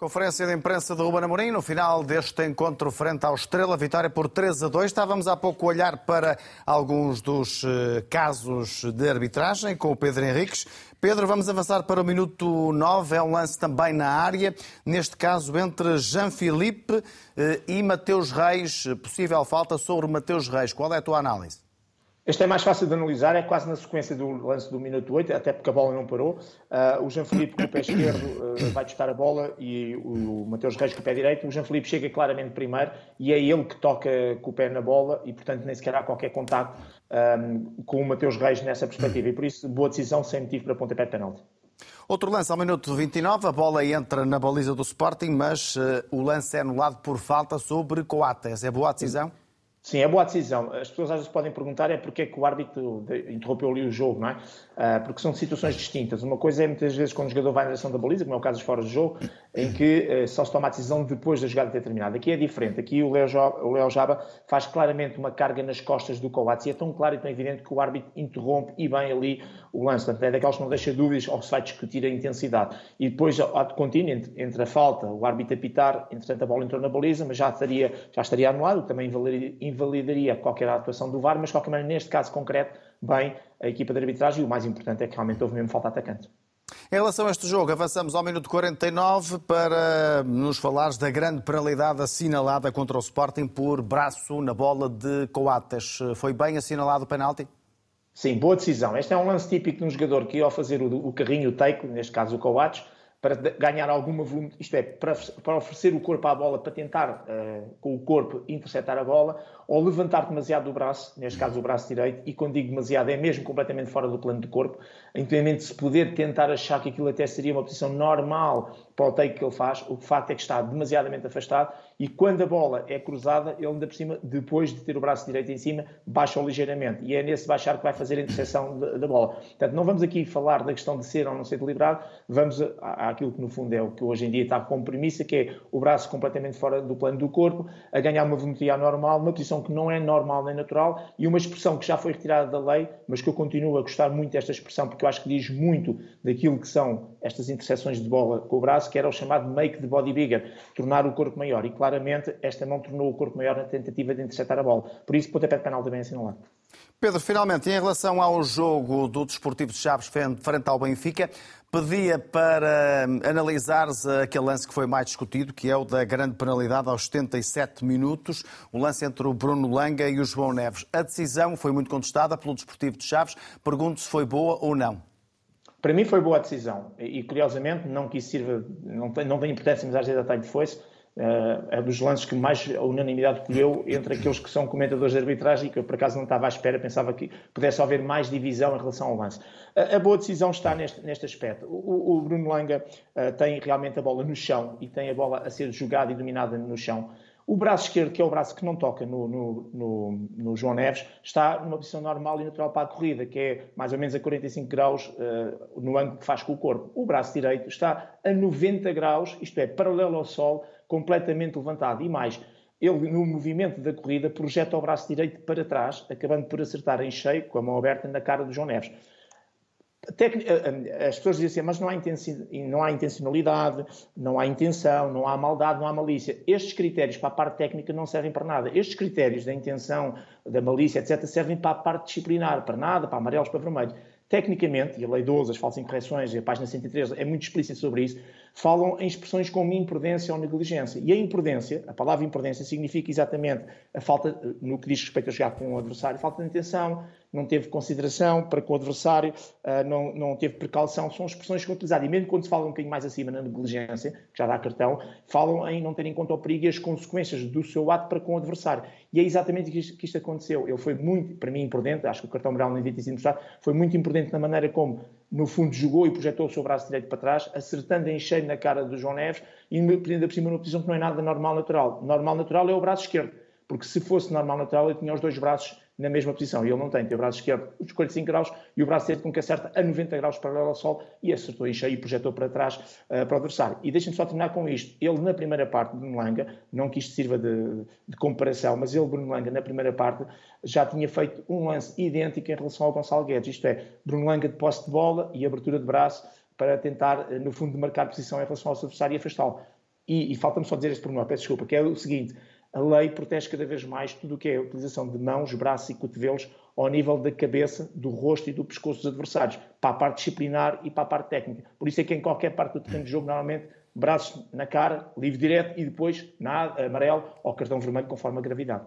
Conferência de imprensa de Ruben Amorim no final deste encontro frente ao Estrela, vitória por 3 a 2. Estávamos há pouco a olhar para alguns dos eh, casos de arbitragem com o Pedro Henriques. Pedro, vamos avançar para o minuto 9. É um lance também na área, neste caso entre Jean-Philippe eh, e Mateus Reis. Possível falta sobre Mateus Reis. Qual é a tua análise? Este é mais fácil de analisar, é quase na sequência do lance do minuto 8, até porque a bola não parou. Uh, o Jean-Philippe com o pé esquerdo uh, vai testar a bola e o, o Mateus Reis com o pé direito. O Jean-Philippe chega claramente primeiro e é ele que toca com o pé na bola e, portanto, nem sequer há qualquer contacto um, com o Mateus Reis nessa perspectiva. E por isso, boa decisão sem motivo para pontapé de penalti. Outro lance ao minuto 29, a bola entra na baliza do Sporting, mas uh, o lance é anulado por falta sobre Coates. É boa a decisão? Sim, é boa decisão. As pessoas às vezes podem perguntar é porque é que o árbitro interrompeu ali o jogo, não é? Ah, porque são situações distintas. Uma coisa é muitas vezes quando o jogador vai na direção da baliza, como é o caso dos fora de jogo, em que eh, só se toma a decisão depois da jogada ter terminado. Aqui é diferente. Aqui o Léo Jaba faz claramente uma carga nas costas do Coates e é tão claro e tão evidente que o árbitro interrompe e bem ali o lance. Portanto, é daqueles que não deixa dúvidas ou se vai discutir a intensidade. E depois, ato contínuo, entre, entre a falta, o árbitro apitar, entretanto a bola entrou na baliza, mas já estaria, já estaria anulado, também invalidaria qualquer atuação do VAR, mas de qualquer maneira, neste caso concreto, bem a equipa de arbitragem e o mais importante é que realmente houve mesmo falta atacante. Em relação a este jogo, avançamos ao minuto 49 para nos falares da grande penalidade assinalada contra o Sporting por braço na bola de Coates. Foi bem assinalado o penalti? Sim, boa decisão. Este é um lance típico de um jogador que, ao fazer o, o carrinho, o take, neste caso o Coates, para ganhar alguma volume, isto é, para, para, oferecer o corpo à bola, para tentar, uh, com o corpo, interceptar a bola, ou levantar demasiado o braço, neste caso o braço direito, e quando digo demasiado é mesmo completamente fora do plano de corpo, independentemente de se poder tentar achar que aquilo até seria uma posição normal para o take que ele faz, o facto é que está demasiadamente afastado e quando a bola é cruzada, ele ainda por cima, depois de ter o braço direito em cima, baixa ligeiramente. E é nesse baixar que vai fazer a interseção da bola. Portanto, não vamos aqui falar da questão de ser ou não ser deliberado, vamos àquilo que no fundo é o que hoje em dia está como premissa, que é o braço completamente fora do plano do corpo, a ganhar uma volumetria normal, uma posição que não é normal nem natural e uma expressão que já foi retirada da lei, mas que eu continuo a gostar muito desta expressão porque eu acho que diz muito daquilo que são estas interseções de bola com o braço, que era o chamado make the body bigger, tornar o corpo maior. E claramente esta não tornou o corpo maior na tentativa de interceptar a bola. Por isso, pontapé de penal bem assinalado. Pedro, finalmente, em relação ao jogo do Desportivo de Chaves frente ao Benfica, pedia para hum, analisares aquele lance que foi mais discutido, que é o da grande penalidade aos 77 minutos, o lance entre o Bruno Langa e o João Neves. A decisão foi muito contestada pelo Desportivo de Chaves. Pergunto se foi boa ou não. Para mim foi boa a decisão e, curiosamente, não que isso sirva, não tem, não tem importância, mas às vezes até foi-se, Uh, é dos lances que mais a unanimidade colheu entre aqueles que são comentadores de arbitragem e que eu por acaso não estava à espera, pensava que pudesse haver mais divisão em relação ao lance. A boa decisão está neste, neste aspecto. O, o Bruno Langa uh, tem realmente a bola no chão e tem a bola a ser jogada e dominada no chão. O braço esquerdo, que é o braço que não toca no, no, no, no, João Neves, está numa posição normal e natural para a corrida, que é mais ou menos a 45 graus uh, no ângulo que faz com o corpo. O braço direito está a 90 graus, isto é, paralelo ao sol, completamente levantado. E mais, ele, no movimento da corrida, projeta o braço direito para trás, acabando por acertar em cheio, com a mão aberta, na cara do João Neves. As pessoas dizem assim, mas não há, não há intencionalidade, não há intenção, não há maldade, não há malícia. Estes critérios para a parte técnica não servem para nada. Estes critérios da intenção, da malícia, etc., servem para a parte disciplinar, para nada, para amarelos, para vermelhos. Tecnicamente, e a Lei 12, as falsas incorreções, e a página 113 é muito explícita sobre isso, falam em expressões como imprudência ou negligência. E a imprudência, a palavra imprudência significa exatamente a falta, no que diz respeito a jogar com o adversário, falta de intenção, não teve consideração para com o adversário, ah, não, não teve precaução, são expressões que são utilizadas. E mesmo quando se fala um bocadinho mais acima na negligência, que já dá cartão, falam em não ter em conta o perigo e as consequências do seu ato para com o adversário. E é exatamente isto que isto aconteceu. Ele foi muito, para mim, imprudente, acho que o cartão moral nem devia ter sido mostrado, foi muito imprudente na maneira como, no fundo, jogou e projetou o seu braço direito para trás, acertando em cheio na cara do João Neves e ainda por cima numa posição que não é nada normal natural. Normal natural é o braço esquerdo, porque se fosse normal natural ele tinha os dois braços na mesma posição. E ele não tem, tem o braço esquerdo os 45 graus e o braço direito com que acerta a 90 graus paralelo ao sol e acertou em cheio e projetou para trás uh, para o adversário. E deixem-me só terminar com isto. Ele, na primeira parte, Bruno Langa, não que isto sirva de, de comparação, mas ele, Bruno Langa, na primeira parte, já tinha feito um lance idêntico em relação ao Gonçalo Guedes. Isto é, Bruno Langa de posse de bola e abertura de braço para tentar, eh, no fundo, marcar posição em relação ao adversário e afastá-lo. E, e falta-me só dizer este pormenor, peço desculpa, que é o seguinte, a lei protege cada vez mais tudo o que é a utilização de mãos, braços e cotovelos ao nível da cabeça, do rosto e do pescoço dos adversários, para a parte disciplinar e para a parte técnica. Por isso é que em qualquer parte do terreno de jogo, normalmente, braços na cara, livre direto e depois na amarelo ou cartão vermelho conforme a gravidade.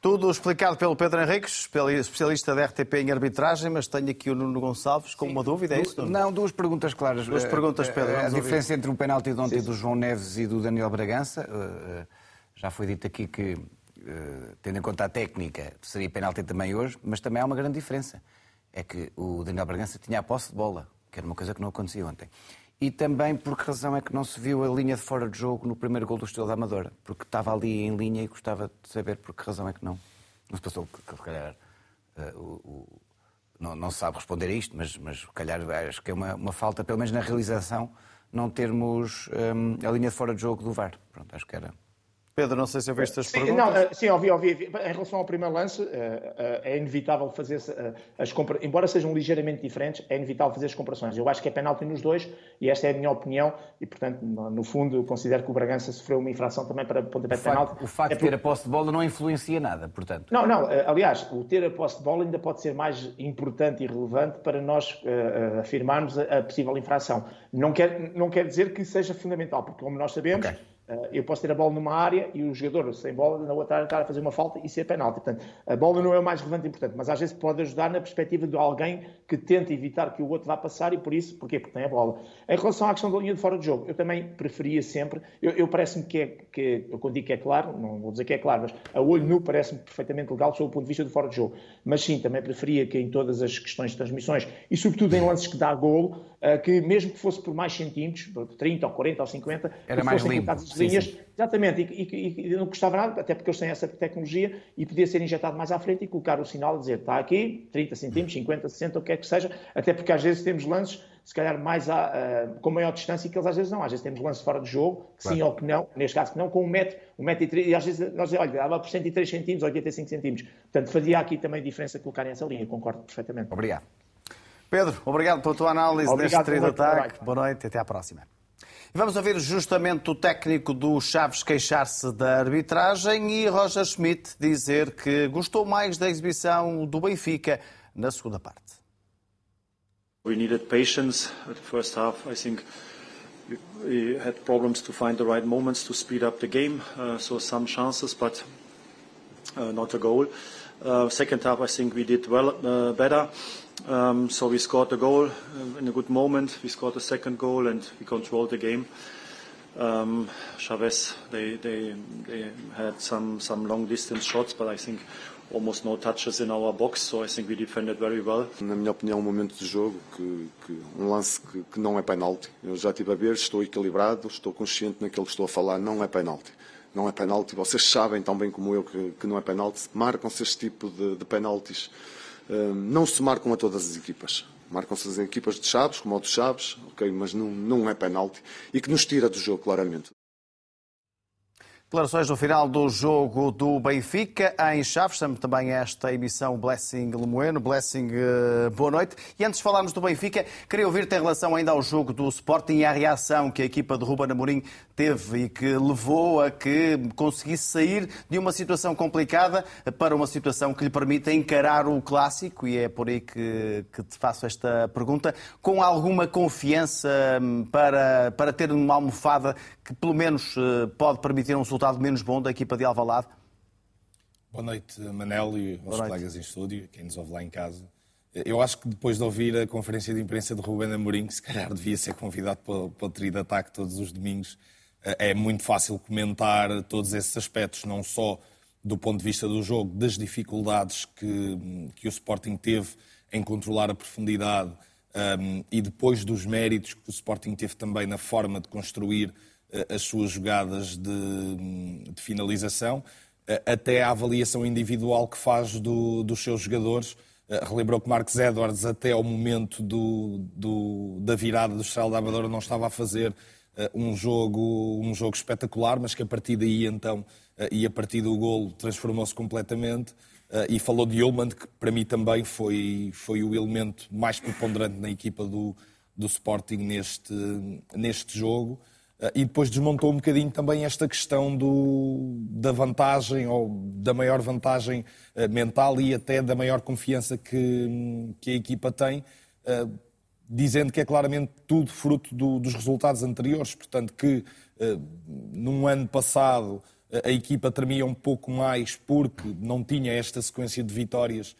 Tudo explicado pelo Pedro Henriques, especialista da RTP em arbitragem, mas tenho aqui o Nuno Gonçalves com Sim. uma dúvida, é isso? Não, duas perguntas claras. Duas perguntas, Pedro. A, a diferença entre o penalti de ontem do João Neves e do Daniel Bragança. Já foi dito aqui que, eh, tendo em conta a técnica, seria penalti também hoje, mas também há uma grande diferença. É que o Daniel Bragança tinha a posse de bola, que era uma coisa que não acontecia ontem. E também por que razão é que não se viu a linha de fora de jogo no primeiro gol do Estrela da Amadora? Porque estava ali em linha e gostava de saber por que razão é que não. Não se passou, que, se calhar, uh, o, não, não, se sabe responder a isto, mas, mas calhar acho que é uma, uma falta, pelo menos na realização, não termos um, eh, a linha de fora de jogo do VAR. Pronto, acho que era Pedro, não sei se ouviste as sim, perguntas. Não, eh, sim, ouvi, ouvi. Em relação ao primeiro lance, eh, eh, é inevitável fazer as comparações, embora sejam ligeiramente diferentes, é inevitável fazer as comparações. Eu acho que é penalti nos dois e esta é a minha opinião e, portanto, no fundo, considero que o Bragança sofreu uma infração também para pontapé de penalti. O facto é de ter a posse de bola não influencia nada, portanto. Não, não. Aliás, o ter a posse de bola ainda pode ser mais importante e relevante para nós uh, afirmarmos a, a, possível infração. Não quer, não quer dizer que seja fundamental, porque, como nós sabemos... Okay eu posso ter a bola numa área e o jogador sem bola na outra área estar a fazer uma falta e ser penalti. Portanto, a bola não é o mais relevante e importante, mas às vezes pode ajudar na perspectiva de alguém que tenta evitar que o outro vá passar e por isso, porquê? Porque tem a bola. Em relação à questão da linha de fora de jogo, eu também preferia sempre, eu, eu parece-me que é, que, eu quando digo que é claro, não vou dizer que é claro, mas a olho nu parece-me perfeitamente legal sob o ponto de vista de fora de jogo. Mas sim, também preferia que em todas as questões de transmissões e sobretudo em lances que dá golo, eh, que mesmo que fosse por mais centímetros, por 30 ou 40 ou 50, era mais limpo. Sim, sim. Exatamente, e, e, e, não custava nada, até porque eles têm essa tecnologia e podia ser injetado mais à frente e colocar o sinal a dizer está aqui, 30 centímetros, 50, 60, o que é que seja, até porque às vezes temos lances, se calhar mais a, uh, com maior distância que eles às vezes não. Às vezes temos lances fora de jogo, que claro. sim ou que não, neste caso que não, com um metro, um metro e três, e às vezes nós dizemos, olha, dava por 103 centímetros, 85 centímetros. Portanto, fazia aqui também diferença colocarem essa linha, concordo perfeitamente. Obrigado. Pedro, obrigado pela tua análise obrigado, deste trio de ataque. Boa noite e até à próxima. Vamos ouvir justamente o técnico do Chaves queixar-se da arbitragem e Roger Schmidt dizer que gostou mais da exibição do Benfica na segunda parte. We needed patience at the first half. I think we had problems to find the right moments to speed up the game. Uh, so some chances, but uh, not a goal. Uh, second half, I think we did well, uh, better. Um, so we scored a goal in a good moment. We scored a second goal and we controlled the game. Um, Chavez, they, they, they had some, some long distance shots, but I think almost no touches in our box, so I think we defended very well. Na minha opinião, um momento de jogo, que, que um lance que, que, não é penalti. Eu já estive a ver, estou equilibrado, estou consciente naquilo que estou a falar, não é penalti. Não é penalti. Vocês sabem tão bem como eu que, que não é penalti. Marcam-se este tipo de, de penaltis não se marcam a todas as equipas. Marcam-se as equipas de Chaves, como o de Chaves, ok, mas não, não é penalti e que nos tira do jogo claramente. Declarações no final do jogo do Benfica em Chaves, também esta emissão Blessing Lemoeno. Blessing, eh, boa noite. E antes de falarmos do Benfica, queria ouvir-te em relação ainda ao jogo do Sporting e à reação que a equipa de Ruben Amorim teve e que levou a que conseguisse sair de uma situação complicada para uma situação que lhe permita encarar o clássico, e é por aí que, que te faço esta pergunta, com alguma confiança hum, para, para ter uma almofada que pelo menos eh, pode permitir um resultado menos bom da equipa de Alvalade? Boa noite, Manel e aos colegas em estúdio, quem nos ouve lá em casa. Eu acho que depois de ouvir a conferência de imprensa de Rubén Amorim, que se calhar devia ser convidado para, para o trio de ataque todos os domingos, eh, é muito fácil comentar todos esses aspectos, não só do ponto de vista do jogo, das dificuldades que, que o Sporting teve em controlar a profundidade um, e depois dos méritos que o Sporting teve também na forma de construir eh, as suas jogadas de, de finalização, eh, até a avaliação individual que faz do, dos seus jogadores. Eh, relembrou que Marcos Edwards, até ao momento do, do, da virada do Estrela da Amadora, não estava a fazer um jogo, um jogo espetacular, mas que a partir daí, então, e a partir do golo, transformou-se completamente. E falou de Ullmann, que para mim também foi, foi o elemento mais preponderante na equipa do, do Sporting neste, neste jogo. Eh, e depois desmontou um bocadinho também esta questão do, da vantagem ou da maior vantagem eh, mental e até da maior confiança que, que a equipa tem, eh, dizendo que é claramente tudo fruto do, dos resultados anteriores. Portanto, que num ano passado a equipa tremia um pouco mais porque não tinha esta sequência de vitórias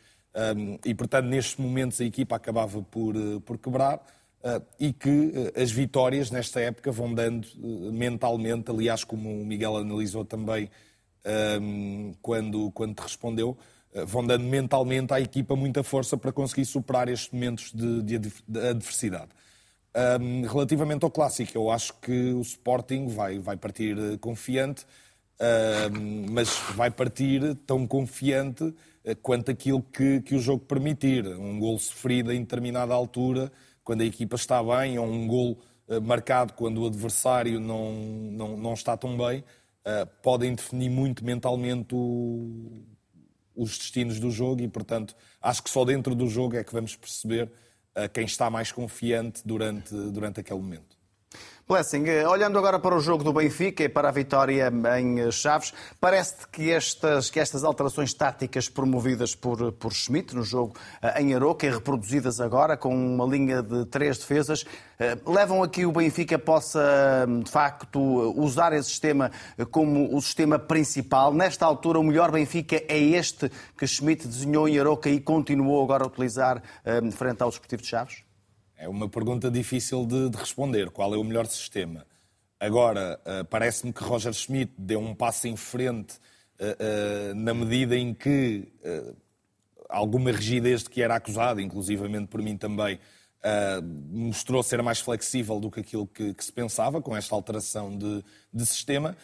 e, portanto, nestes momentos a equipa acabava por, por quebrar. Uh, e que uh, as vitórias nesta época vão dando uh, mentalmente, aliás, como o Miguel analisou também quando, quando te respondeu, vão dando mentalmente à equipa muita força para conseguir superar estes momentos de, de, de adversidade. relativamente ao clássico, eu acho que o Sporting vai, vai partir confiante, mas vai partir tão confiante quanto aquilo que, que o jogo permitir. Um gol sofrido em determinada altura quando a equipa está bem, ou um gol marcado quando o adversário não, não, não está tão bem, uh, podem definir muito mentalmente o, os destinos do jogo e, portanto, acho que só dentro do jogo é que vamos perceber uh, quem está mais confiante durante, durante aquele momento. Blessing, eh, olhando agora para o jogo do Benfica e para a vitória em eh, Chaves, parece-te que estas, que estas alterações táticas promovidas por, por Schmidt no jogo eh, em Aroca e reproduzidas agora com uma linha de três defesas, levam a que o Benfica possa, de facto, usar esse sistema como o sistema principal. Nesta altura, o melhor Benfica é este que Schmidt desenhou em Aroca e continuou agora a utilizar frente ao Desportivo de Chaves? É uma pergunta difícil de, de responder. Qual é o melhor sistema? Agora, uh, parece-me que Roger Schmidt deu um passo em frente uh, uh, na medida em que alguma rigidez de que era acusado, inclusivamente por mim também, mostrou ser mais flexível do que aquilo que, que se pensava com esta alteração de, de sistema.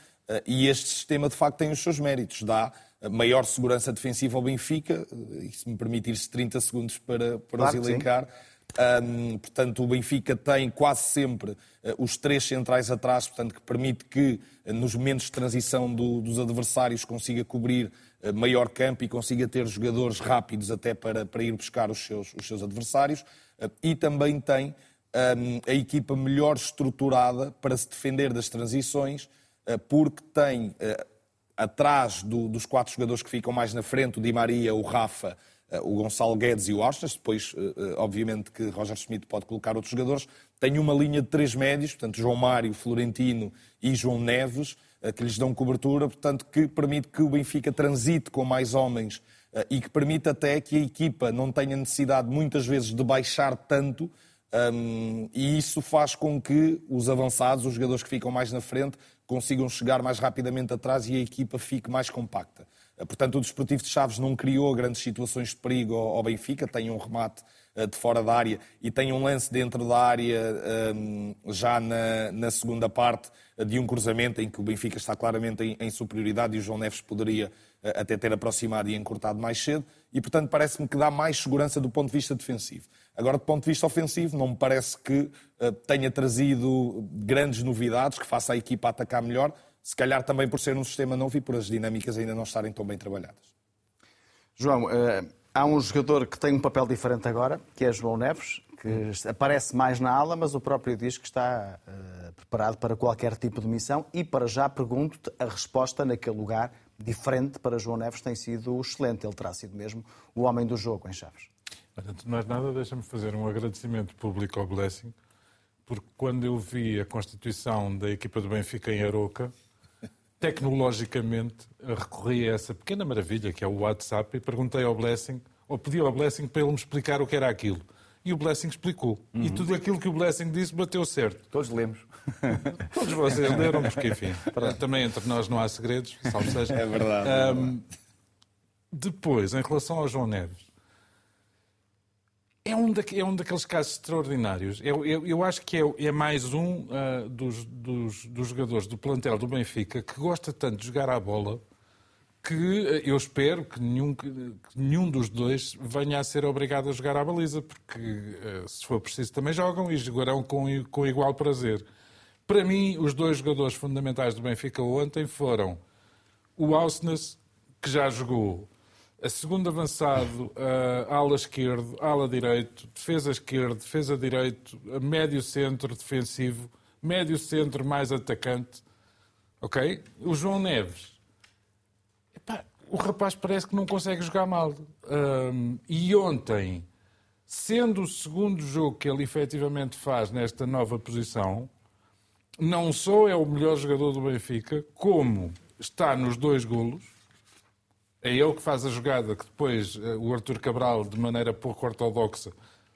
e este sistema, de facto, tem os seus méritos. Dá maior segurança defensiva ao Benfica, e se me permitir 30 segundos para, para claro os elencar. Sim um, portanto, o Benfica tem quase sempre uh, os três centrais atrás, portanto, que permite que, uh, nos momentos de transição do, dos adversários, consiga cobrir uh, maior campo e consiga ter jogadores rápidos até para, para ir buscar os seus, os seus adversários. e também tem um, a equipa melhor estruturada para se defender das transições, porque tem atrás do, dos quatro jogadores que ficam mais na frente, o Di Maria, o Rafa o Gonçalo Guedes e o Austas, depois, eh, eh, obviamente, que Roger Schmidt pode colocar outros jogadores, tem uma linha de três médios, portanto, João Mário, Florentino e João Neves, que lhes dão cobertura, portanto, que permite que o Benfica transite com mais homens e que permite até que a equipa não tenha necessidade, muitas vezes, de baixar tanto, um, e isso faz com que os avançados, os jogadores que ficam mais na frente, consigam chegar mais rapidamente atrás e a equipa fique mais compacta. Eh, portanto, o Desportivo de Chaves não criou grandes situações de perigo ao Benfica, tem um remate eh, de fora da área e tem um lance dentro da área ehm, já na, na segunda parte eh, de um cruzamento em que o Benfica está claramente em, em superioridade e o João Neves poderia até ter aproximado e encurtado mais cedo e, portanto, parece-me que dá mais segurança do ponto de vista defensivo. Agora, do ponto de vista ofensivo, não me parece que tenha trazido grandes novidades que faça a equipa atacar melhor, se calhar também por ser um sistema novo e por as dinâmicas ainda não estarem tão bem trabalhadas. João, eh, há um jogador que tem um papel diferente agora, que é João Neves, que aparece mais na ala, mas o próprio diz que está uh, preparado para qualquer tipo de missão e para já pergunto-te a resposta naquele lugar diferente para João Neves tem sido excelente. Ele terá sido mesmo o homem do jogo em Chaves. Antes de mais nada, deixa-me fazer um agradecimento público ao Blessing, porque quando eu vi a constituição da equipa do Benfica em Aroca, tecnologicamente recorri a essa pequena maravilha que é o WhatsApp e perguntei ao Blessing, ou pedi ao Blessing para ele me explicar o que era aquilo. E o Blessing explicou. Uhum. E tudo aquilo que o Blessing disse bateu certo. Todos lemos. (laughs) Todos vocês leram, porque enfim, também entre nós não há segredos, salve (laughs) seja. É verdade. Um, depois, em relação ao João Neves, é um, é um daqueles casos extraordinários. Eu, eu, eu acho que é, é mais um uh, dos, dos, dos, jogadores do plantel do Benfica que gosta tanto de jogar à bola que uh, eu espero que nenhum, que nenhum dos dois venha a ser obrigado a jogar à baliza, porque uh, se for preciso também jogam e jogarão com, com igual prazer. Para mim, os dois jogadores fundamentais do Benfica ontem foram o Ausnes, que já jogou a segundo avançado, a ala esquerdo, ala direito, defesa esquerdo, defesa direito, médio centro defensivo, médio centro mais atacante. Ok? O João Neves. Epá, o rapaz parece que não consegue jogar mal. Um, e ontem, sendo o segundo jogo que ele efetivamente faz nesta nova posição, não só é o melhor jogador do Benfica, como está nos dois golos é ele que faz a jogada que depois eh, o Arthur Cabral, de maneira pouco ortodoxa,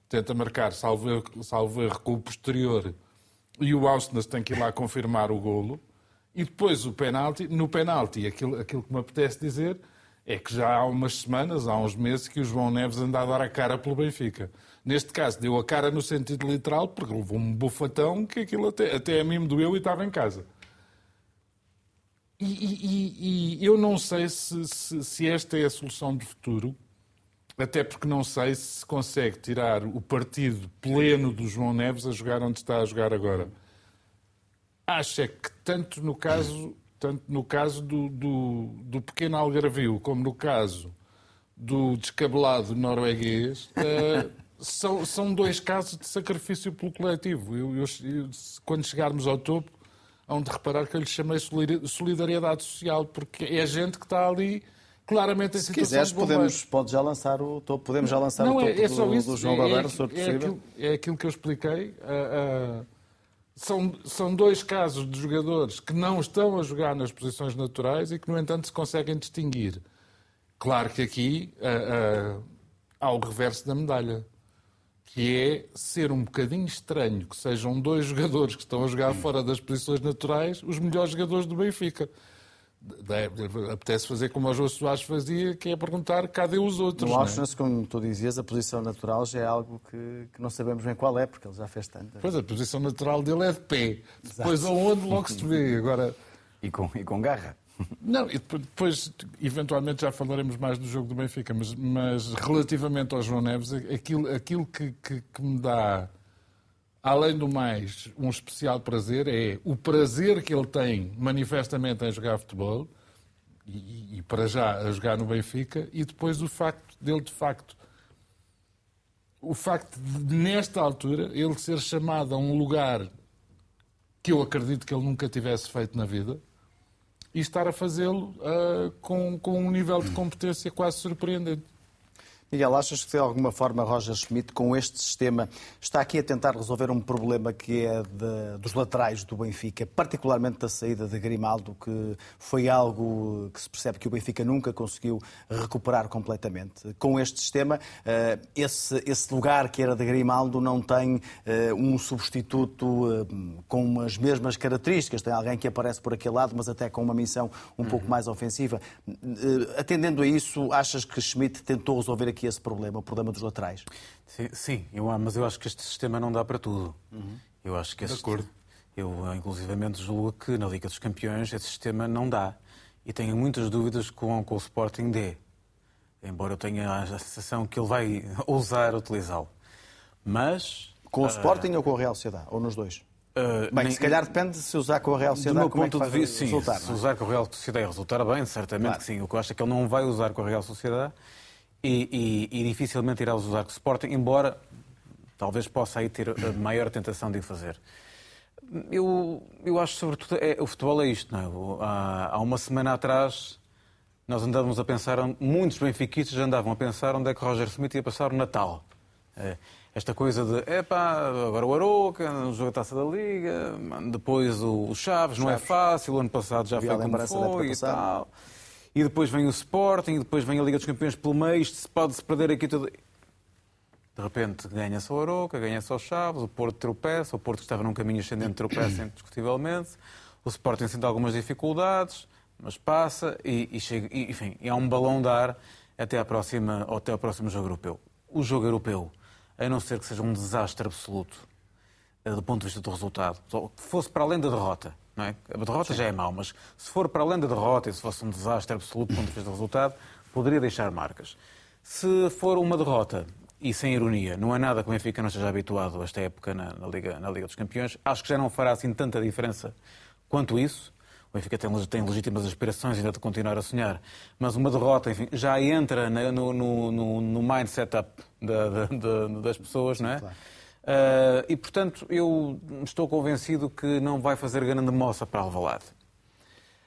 tenta marcar, salvo, erro, com o posterior, e o Austin tem que ir lá confirmar o golo. E depois o penalti. No penalti, aquilo, aquilo que me apetece dizer é que já há umas semanas, há uns meses, que o João Neves anda a dar a cara pelo Benfica. Neste caso, deu a cara no sentido literal, porque levou um bufatão que aquilo até, até a mim me doeu e estava em casa. E, e, e, eu não sei se, se, se, esta é a solução do futuro, até porque não sei se consegue tirar o partido pleno do João Neves a jogar onde está a jogar agora. Acho é que tanto no caso, tanto no caso do, do, do pequeno Algarvio como no caso do descabelado norueguês, uh, são, são dois casos de sacrifício pelo coletivo. Eu, eu, eu, quando chegarmos ao topo, hão de reparar que eu lhe chamei solidariedade social, porque é gente que está ali claramente em se quiseres, de podemos, pode já lançar o topo, podemos já lançar não, o topo é, é só do, isso. do João é, é, se for é possível. aquilo, é aquilo que eu expliquei. Uh, uh, são, são dois casos de jogadores que não estão a jogar nas posições naturais e que, no entanto, se conseguem distinguir. Claro que aqui uh, há o reverso da medalha, que é ser um bocadinho estranho que sejam dois jogadores que estão a jogar fora das posições naturais os melhores jogadores do Benfica. Apetece fazer como o João Soares fazia, que é perguntar cadê os outros. No não é? Auschwitz, como tu dizias, a posição natural já é algo que, que não sabemos bem qual é, porque ele já fez tanto. Pois a posição natural dele é de pé. Depois aonde logo se vê. Agora... E com, e com garra. Não, e depois, eventualmente, já falaremos mais do jogo do Benfica, mas, mas relativamente ao João Neves, aquilo, aquilo que, que, que me dá, além do mais, um especial prazer é o prazer que ele tem manifestamente em jogar futebol, e, e para já a jogar no Benfica, e depois o facto dele, de facto, o facto de, nesta altura, ele ser chamado a um lugar que eu acredito que ele nunca tivesse feito na vida, e estar a fazê-lo uh, com, com um nível de competência quase surpreendente. Miguel, achas que de alguma forma Roger Schmidt, com este sistema, está aqui a tentar resolver um problema que é de, dos laterais do Benfica, particularmente da saída de Grimaldo, que foi algo que se percebe que o Benfica nunca conseguiu recuperar completamente. Com este sistema, eh, esse, esse lugar que era de Grimaldo não tem eh, um substituto eh, com as mesmas características. Tem alguém que aparece por aquele lado, mas até com uma missão um uhum. pouco mais ofensiva. Atendendo a isso, achas que Schmidt tentou resolver aqui aqui esse problema, o problema dos laterais. Sim, sim eu, mas eu acho que este sistema não dá para tudo. Uhum. Eu acho que este, De acordo. Eu, inclusivamente, julgo que na Liga dos Campeões esse sistema não dá. E tenho muitas dúvidas com, com o Sporting D. Embora eu tenha a sensação que ele vai (laughs) ousar utilizá-lo. Mas. Com o uh... Sporting ou com a Real Sociedade? Ou nos dois? Uh, Bem, nem... se calhar depende se usar com a Real Sociedade. Do meu ponto é de vista, sim. Resultar, se é? usar com a Real Sociedade resultar bem, certamente claro. que sim. O que eu acho é que ele não vai usar com a Real Sociedade e, e, e dificilmente irá usar o Sporting, embora talvez possa aí ter a maior tentação de o fazer. Eu, eu acho, sobretudo, é, o futebol é isto, não é? Há, há uma semana atrás nós andávamos a pensar, muitos benfiquistas andavam a pensar onde é que Roger Smith ia passar o Natal. É, esta coisa de, epá, agora o Aroca, o jogo da Taça da Liga, depois o, Chaves, não é fácil, o ano passado já foi como foi e tal. E depois vem o Sporting, e depois vem a Liga dos Campeões pelo meio, isto pode-se perder aqui tudo. De repente ganha-se o Aroca, ganha-se o Chaves, o Porto tropeça, o Porto que estava num caminho ascendente tropeça indiscutivelmente, o Sporting sente algumas dificuldades, mas passa e, e chega, e, enfim, há um balão de ar até, à próxima, até ao próximo jogo europeu. O jogo europeu, a não ser que seja um desastre absoluto do ponto de vista do resultado, que fosse para além da derrota, não é? A derrota Sim. já é mau, mas se for para além da derrota e se fosse um desastre absoluto do ponto de vista do resultado, poderia deixar marcas. Se for uma derrota, e sem ironia, não é nada que o Benfica não esteja habituado a esta época na, na, Liga, na Liga dos Campeões, acho que já não fará assim tanta diferença quanto isso. O Benfica tem, tem legítimas aspirações ainda de continuar a sonhar, mas uma derrota, enfim, já entra no, no, no, no mindset up da, da, das pessoas, não é? Claro. Uh, e, portanto, eu estou convencido que não vai fazer grande moça para Alvalade.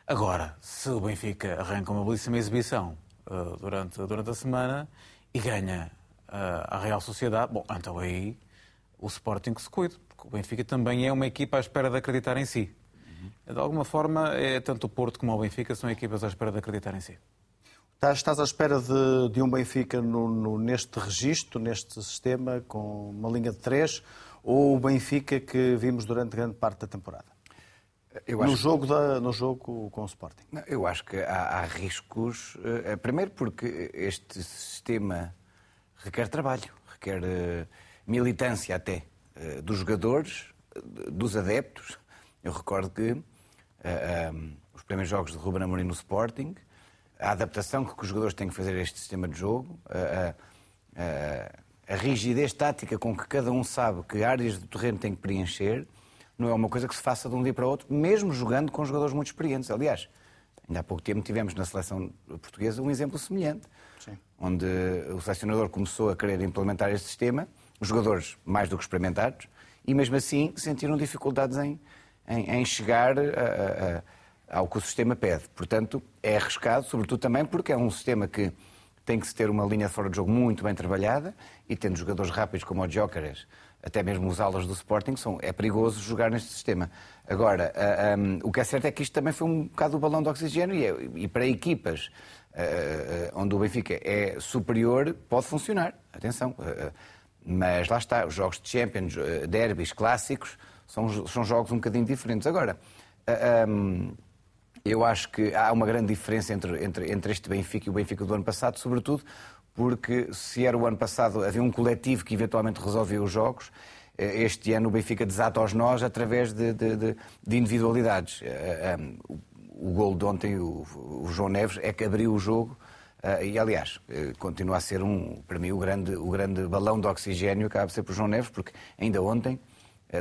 Agora, se o Benfica arranca uma belíssima exibição uh, durante, durante a semana e ganha uh, a Real Sociedade, bom, então aí o Sporting que se cuide, porque o Benfica também é uma equipa à espera de acreditar em si. Uhum. De alguma forma, é tanto o Porto como o Benfica são equipas à espera de acreditar em si. Estás, estás à espera de, de um Benfica no, no, neste registro, neste sistema, com uma linha de três, ou o Benfica que vimos durante grande parte da temporada? no, jogo da, no jogo com o Sporting. Eu acho que há, há riscos. Uh, primeiro porque este sistema requer trabalho, requer uh, militância até uh, dos jogadores, dos adeptos. Eu recordo que os primeiros jogos de Ruben Amorim no Sporting a adaptação que os jogadores têm que fazer a este sistema de jogo, a, a, a, rigidez tática com que cada um sabe que áreas do terreno tem que preencher, não é uma coisa que se faça de um dia para o outro, mesmo jogando com jogadores muito experientes. Aliás, ainda há pouco tempo tivemos na seleção portuguesa um exemplo semelhante, Sim. onde o selecionador começou a querer implementar este sistema jogadores mais do que experimentados, e mesmo assim sentiram dificuldades em, em, em chegar a, a, ao que o sistema pede. Portanto, é arriscado, sobretudo também porque é um sistema que tem que se ter uma linha de fora de jogo muito bem trabalhada e tendo jogadores rápidos como o Jóqueres, até mesmo os alas do Sporting, são, é perigoso jogar neste sistema. Agora, uh, um, o que é certo é que isto também foi um bocado o balão de oxigênio e, é, e para equipas uh, onde o Benfica é superior, pode funcionar. Atenção. Uh, mas lá está, os jogos de Champions, derbys clássicos, são, são jogos um bocadinho diferentes. Agora, um, eu acho que há uma grande diferença entre, entre, entre este Benfica e o Benfica do ano passado, sobretudo porque se era o ano passado havia um coletivo que eventualmente resolvia os jogos, eh, este ano o Benfica desata aos nós através de, de, de, de individualidades. Eh, eh, o gol de ontem, o, o, João Neves, é que abriu o jogo e, aliás, continua a ser, um, para mim, o grande, o grande balão de oxigênio, acaba de ser por João Neves, porque ainda ontem,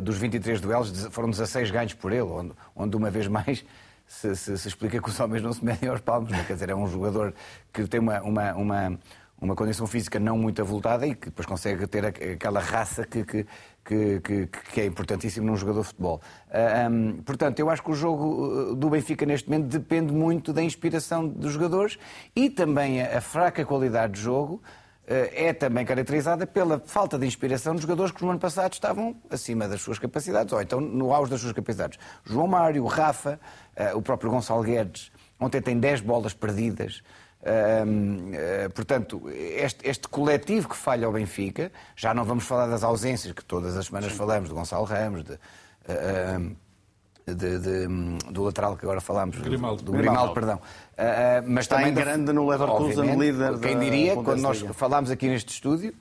dos 23 duelos, foram 16 ganhos por ele, onde, onde uma vez mais se, se, se, explica que os homens não se medem aos palmos. Né? Quer dizer, é um jogador que tem uma, uma, uma, uma condição física não muito avultada e que depois consegue ter aquela raça que, que, que, que é importantíssimo num jogador de futebol. Um, portanto, eu acho que o jogo uh, do Benfica neste momento depende muito da inspiração dos jogadores e também a, a fraca qualidade de jogo é também caracterizada pela falta de inspiração dos jogadores que no ano passado estavam acima das suas capacidades, ou então no auge das suas capacidades. João Mário, Rafa, uh, o próprio Gonçalo Guedes, ontem tem 10 bolas perdidas. Uh, portanto, este, este, coletivo que falha ao Benfica, já não vamos falar das ausências que todas as semanas Sim. falamos, do Gonçalo Ramos, de, de, de, do lateral que agora falamos, Grimaldo, do, do Grimaldo, perdão. Uh, mas Está também grande no Leverkusen, líder Quem diria, quando nós falámos aqui neste estúdio,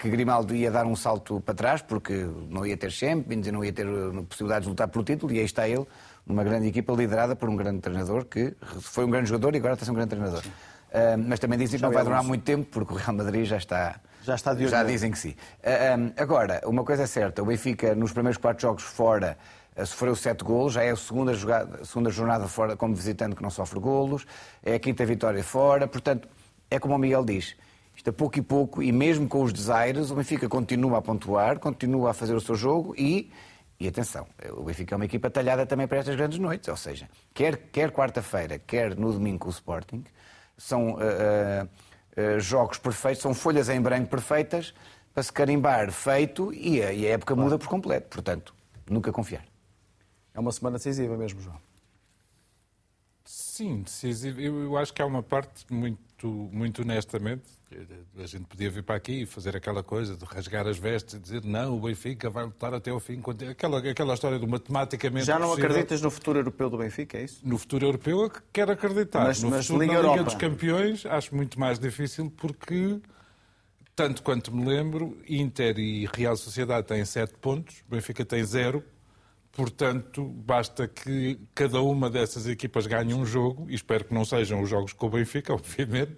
que Grimaldo ia dar um salto para trás, porque não ia ter Champions e não ia ter possibilidades de lutar pelo título, e aí está ele numa grande equipa liderada por um grande treinador que foi um grande jogador e agora está a ser um grande treinador. Uh, mas também dizem que não vai durar muito tempo porque o Real Madrid já está. Já está de Já dizem que sim. Uh, um, agora, uma coisa é certa: o Benfica, nos primeiros quatro jogos fora, uh, sofreu sete golos. Já é a segunda, jogada, segunda jornada fora como visitante que não sofre golos. É a quinta vitória fora. Portanto, é como o Miguel diz: isto a pouco e pouco, e mesmo com os desaires, o Benfica continua a pontuar, continua a fazer o seu jogo e e atenção, o Benfica é uma equipa talhada também para estas grandes noites, ou seja, quer, quer quarta-feira, quer no domingo com o Sporting, são uh, uh, jogos perfeitos, são folhas em branco perfeitas para se carimbar feito e a, e a época muda por completo. Portanto, nunca confiar. É uma semana decisiva mesmo, João. Sim, decisiva. Eu acho que há uma parte muito, muito honestamente a gente podia vir para aqui e fazer aquela coisa de rasgar as vestes e dizer não, o Benfica vai lutar até ao fim. Aquela, aquela história do matematicamente. Já não possível. acreditas no futuro europeu do Benfica, é isso? No futuro europeu quero acreditar. Mas, no mas futuro Liga, Liga dos Campeões acho muito mais difícil porque, tanto quanto me lembro, Inter e Real Sociedade têm sete pontos, o Benfica tem zero. Portanto, basta que cada uma dessas equipas ganhe um jogo, e espero que não sejam os jogos com o Benfica, (laughs) obviamente,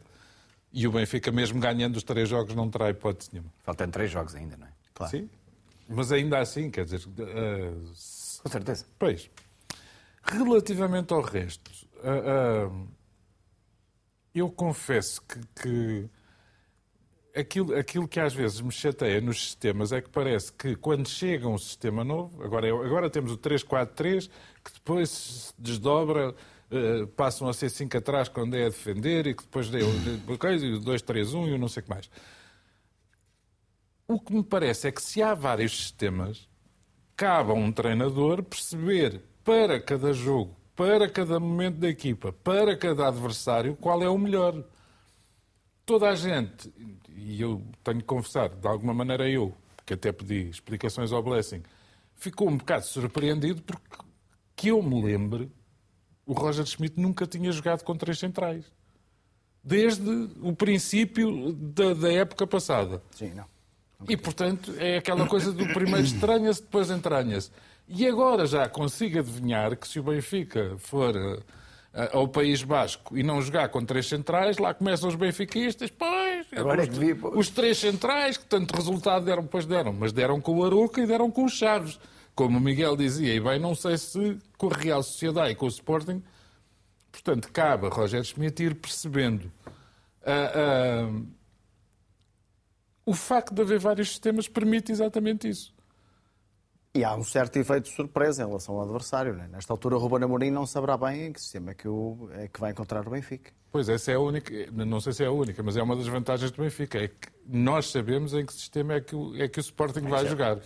e o Benfica, mesmo ganhando os três jogos, não terá hipótese nenhuma. Faltam três jogos ainda, não é? Claro. Sim. Mas ainda assim, quer dizer. Uh, Com certeza. Pois. Relativamente ao resto, uh, uh, eu confesso que, que aquilo, aquilo que às vezes me chateia nos sistemas é que parece que quando chega um sistema novo, agora, agora temos o 3-4-3, que depois se desdobra uh, passam a ser 5 atrás quando é a defender e que depois deu o 2, 3, 1 e eu não sei o que mais. O que me parece é que se há vários sistemas, cabe a um treinador perceber para cada jogo, para cada momento da equipa, para cada adversário, qual é o melhor. Toda a gente, e eu tenho que confessar, de alguma maneira eu, que até pedi explicações ao Blessing, ficou um bocado surpreendido porque que eu me lembre, o Roger Schmidt nunca tinha jogado com três centrais. Desde o princípio da, da época passada. Sim, não. E, portanto, é aquela coisa do primeiro (coughs) estranha-se, depois entranha-se. E agora já consigo adivinhar que se o Benfica for uh, ao País Basco e não jogar com três centrais, lá começam os benfiquistas, pois, agora os, é que devia... os três centrais, que tanto resultado deram, pois deram, mas deram com o Aruca e deram com os Chaves como o Miguel dizia, e bem, não sei se com a Real Sociedade e com o Sporting, portanto, cabe a Roger Schmidt ir percebendo uh, uh, o facto de haver vários sistemas permite exatamente isso. E há um certo efeito de surpresa em relação ao adversário. Né? Nesta altura, o Ruben Amorim não saberá bem em que sistema é que, o, é que vai encontrar o Benfica. Pois, essa é a única, não sei se é a única, mas é uma das vantagens do Benfica. É que nós sabemos em que sistema é que o, é que o Sporting vai é, jogar.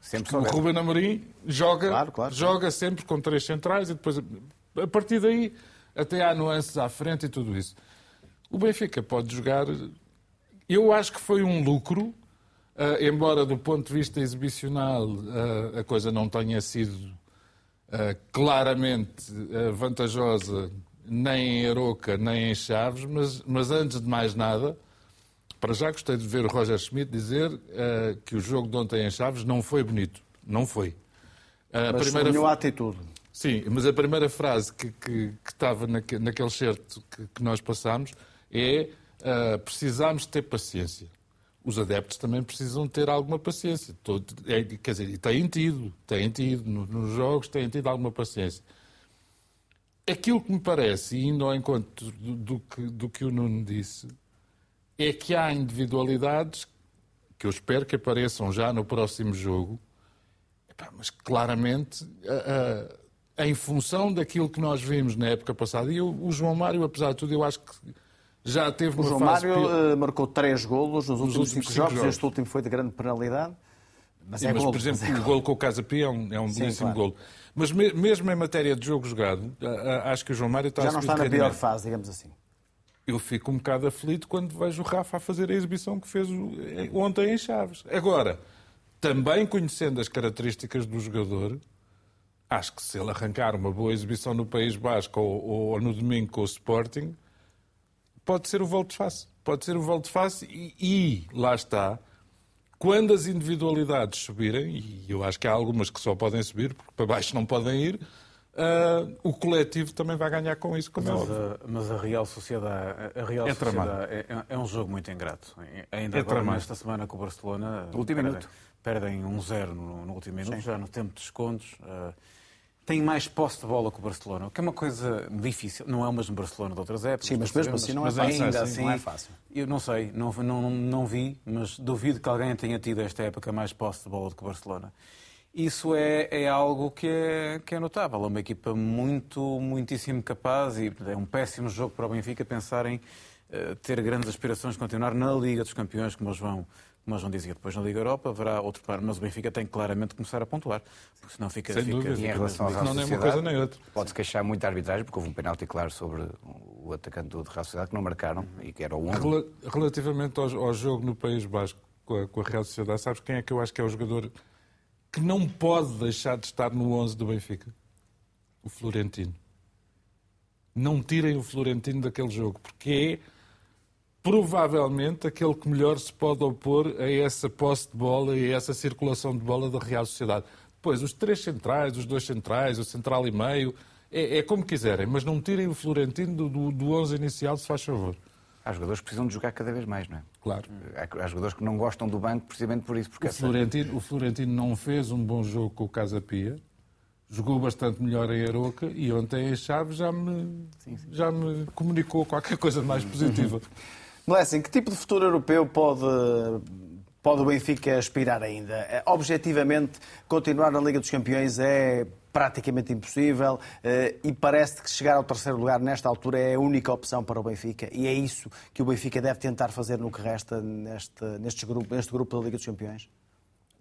Sempre o Ruben Amorim joga, claro, claro, joga sempre com três centrais e depois, a partir daí, até há nuances à frente e tudo isso. O Benfica pode jogar. Eu acho que foi um lucro Uh, embora do ponto de vista exibicional uh, a coisa não tenha sido uh, claramente vantajosa nem em Aroca nem em Chaves, mas, mas, antes de mais nada, para já gostei de ver o Roger Schmidt dizer que o jogo de ontem em Chaves não foi bonito. Não foi. A mas primeira... a atitude. Sim, mas a primeira frase que, que, que estava naque, naquele certo que, que, nós passámos é precisamos ter paciência os adeptos também precisam ter alguma paciência. Todo, é, quer dizer, têm tido, têm tido, nos jogos têm tido alguma paciência. Aquilo que me parece, e indo ao encontro do, do, que, do que o Nuno disse, é que há individualidades que eu espero que apareçam já no próximo jogo, mas claramente em função daquilo que nós vimos na época passada, e o João Mário, apesar de tudo, eu acho que já teve o João Mário uh, marcou três golos nos, nos últimos, cinco, cinco jogos. jogos. Este último foi de grande penalidade. Mas, é mas golo, por exemplo, mas é o gol com o Casa Pia é um, é um Sim, belíssimo claro. gol. Mas me, mesmo em matéria de jogo jogado, acho que o João Mário está Já não está na pior fase, digamos assim. Eu fico um bocado aflito quando vejo o Rafa a fazer a exibição que fez ontem em Chaves. Agora, também conhecendo as características do jogador, acho que se ele arrancar uma boa exibição no País Basco ou, ou no domingo com o Sporting, pode ser o volte-face. Pode ser o volte-face e, e, lá está, quando as individualidades subirem, e eu acho que há algumas que só podem subir, porque para baixo não podem ir, uh, o coletivo também vai ganhar com isso, como é mas, é óbvio. A, mas a Real Sociedade, a Real é, Sociedade é, é, um jogo muito ingrato. Ainda é agora, tramado. nesta semana com o Barcelona, perdem, perdem um zero no, no último minuto, Sim. já no tempo de descontos. Uh, tem mais posse de bola que o Barcelona, o que é uma coisa difícil. Não é o mesmo Barcelona de outras épocas. Sim, mas mesmo assim não é fácil. Ainda assim, não é fácil. Eu não sei, não, não, não vi, mas duvido que alguém tenha tido esta época mais posse de bola do que o Barcelona. Isso é, é algo que é, que é notável. É uma equipa muito, muitíssimo capaz e é um péssimo jogo para o Benfica pensar em uh, ter grandes aspirações de continuar na Liga dos Campeões, como eles vão mas não dizia depois na Liga Europa haverá outro par, mas o Benfica tem claramente que começar a pontuar, porque senão fica... Sem fica, dúvida. Fica, em relação à não é uma coisa nem outra. Pode-se queixar muito da arbitragem, porque houve um penalti claro sobre o atacante do Real Sociedade que não marcaram e que era o 11. Relativamente ao, ao, jogo no País Basco com a, com a Real Sociedade, sabes quem é que eu acho que é o jogador que não pode deixar de estar no 11 do Benfica? O Florentino. Não tirem o Florentino daquele jogo, porque é provavelmente aquele que melhor se pode opor a essa posse de bola e a essa circulação de bola da Real Sociedade. Depois, os três centrais, os dois centrais, o central e meio, é, é como quiserem, mas não tirem o Florentino do, do, do 11 inicial, se faz favor. Há jogadores que precisam de jogar cada vez mais, não é? Claro. Há, há jogadores que não gostam do banco precisamente por isso. Porque o, Florentino, o Florentino não fez um bom jogo com o Casa Pia, jogou bastante melhor em Aroca e ontem em Chaves já me, sim, sim. já me comunicou qualquer coisa mais positiva. (laughs) Blessing, que tipo de futuro europeu pode, pode o Benfica aspirar ainda? Eh, objetivamente, continuar na Liga dos Campeões é praticamente impossível eh, e parece que chegar ao terceiro lugar nesta altura é a única opção para o Benfica e é isso que o Benfica deve tentar fazer no que resta neste, neste, grupo, neste grupo da Liga dos Campeões?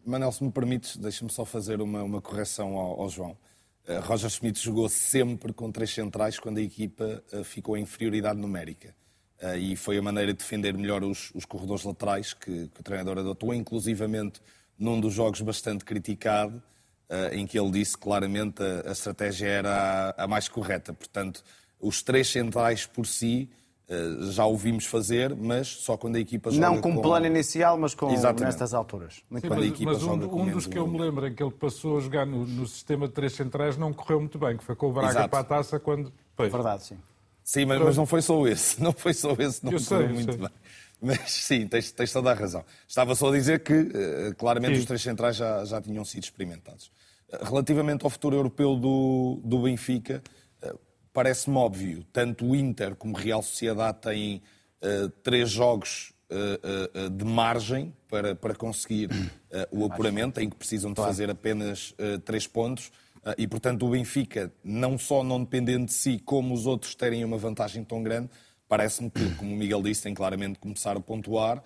Manel, se me permites, deixa-me só fazer uma, uma correção ao, ao João. Uh, Roger Schmidt jogou sempre com três centrais quando a equipa uh, ficou em inferioridade numérica. Uh, e foi a maneira de defender melhor os, os corredores laterais que, que, o treinador adotou, inclusivamente num dos jogos bastante criticado, uh, em que ele disse claramente a, a estratégia era a, a, mais correta. Portanto, os três centrais por si uh, já o vimos fazer, mas só quando a equipa joga Não com, com... plano inicial, mas com Exatamente. nestas alturas. Muito Sim, mas, mas um, um dos que eu me lembro em que ele passou a jogar no, no, sistema de três centrais não correu muito bem, que foi com o Braga Exato. para a taça quando... Pois. Verdade, sim. Sim, mas, mas, não foi só esse. (laughs) Não foi só esse, não foi muito sei. bem. Mas sim, tens, tens toda a razão. Estava só a dizer que, uh, claramente, sim. os três centrais já, já tinham sido experimentados. Uh, relativamente ao futuro europeu do, do Benfica, uh, parece-me óbvio, tanto o Inter como Real Sociedade têm três jogos uh, uh, de margem para, para conseguir o apuramento, em que precisam de fazer apenas três pontos. E, portanto, o Benfica, não só não dependendo de si, como os outros terem uma vantagem tão grande, parece-me que, como o Miguel disse, tem claramente começar a pontuar,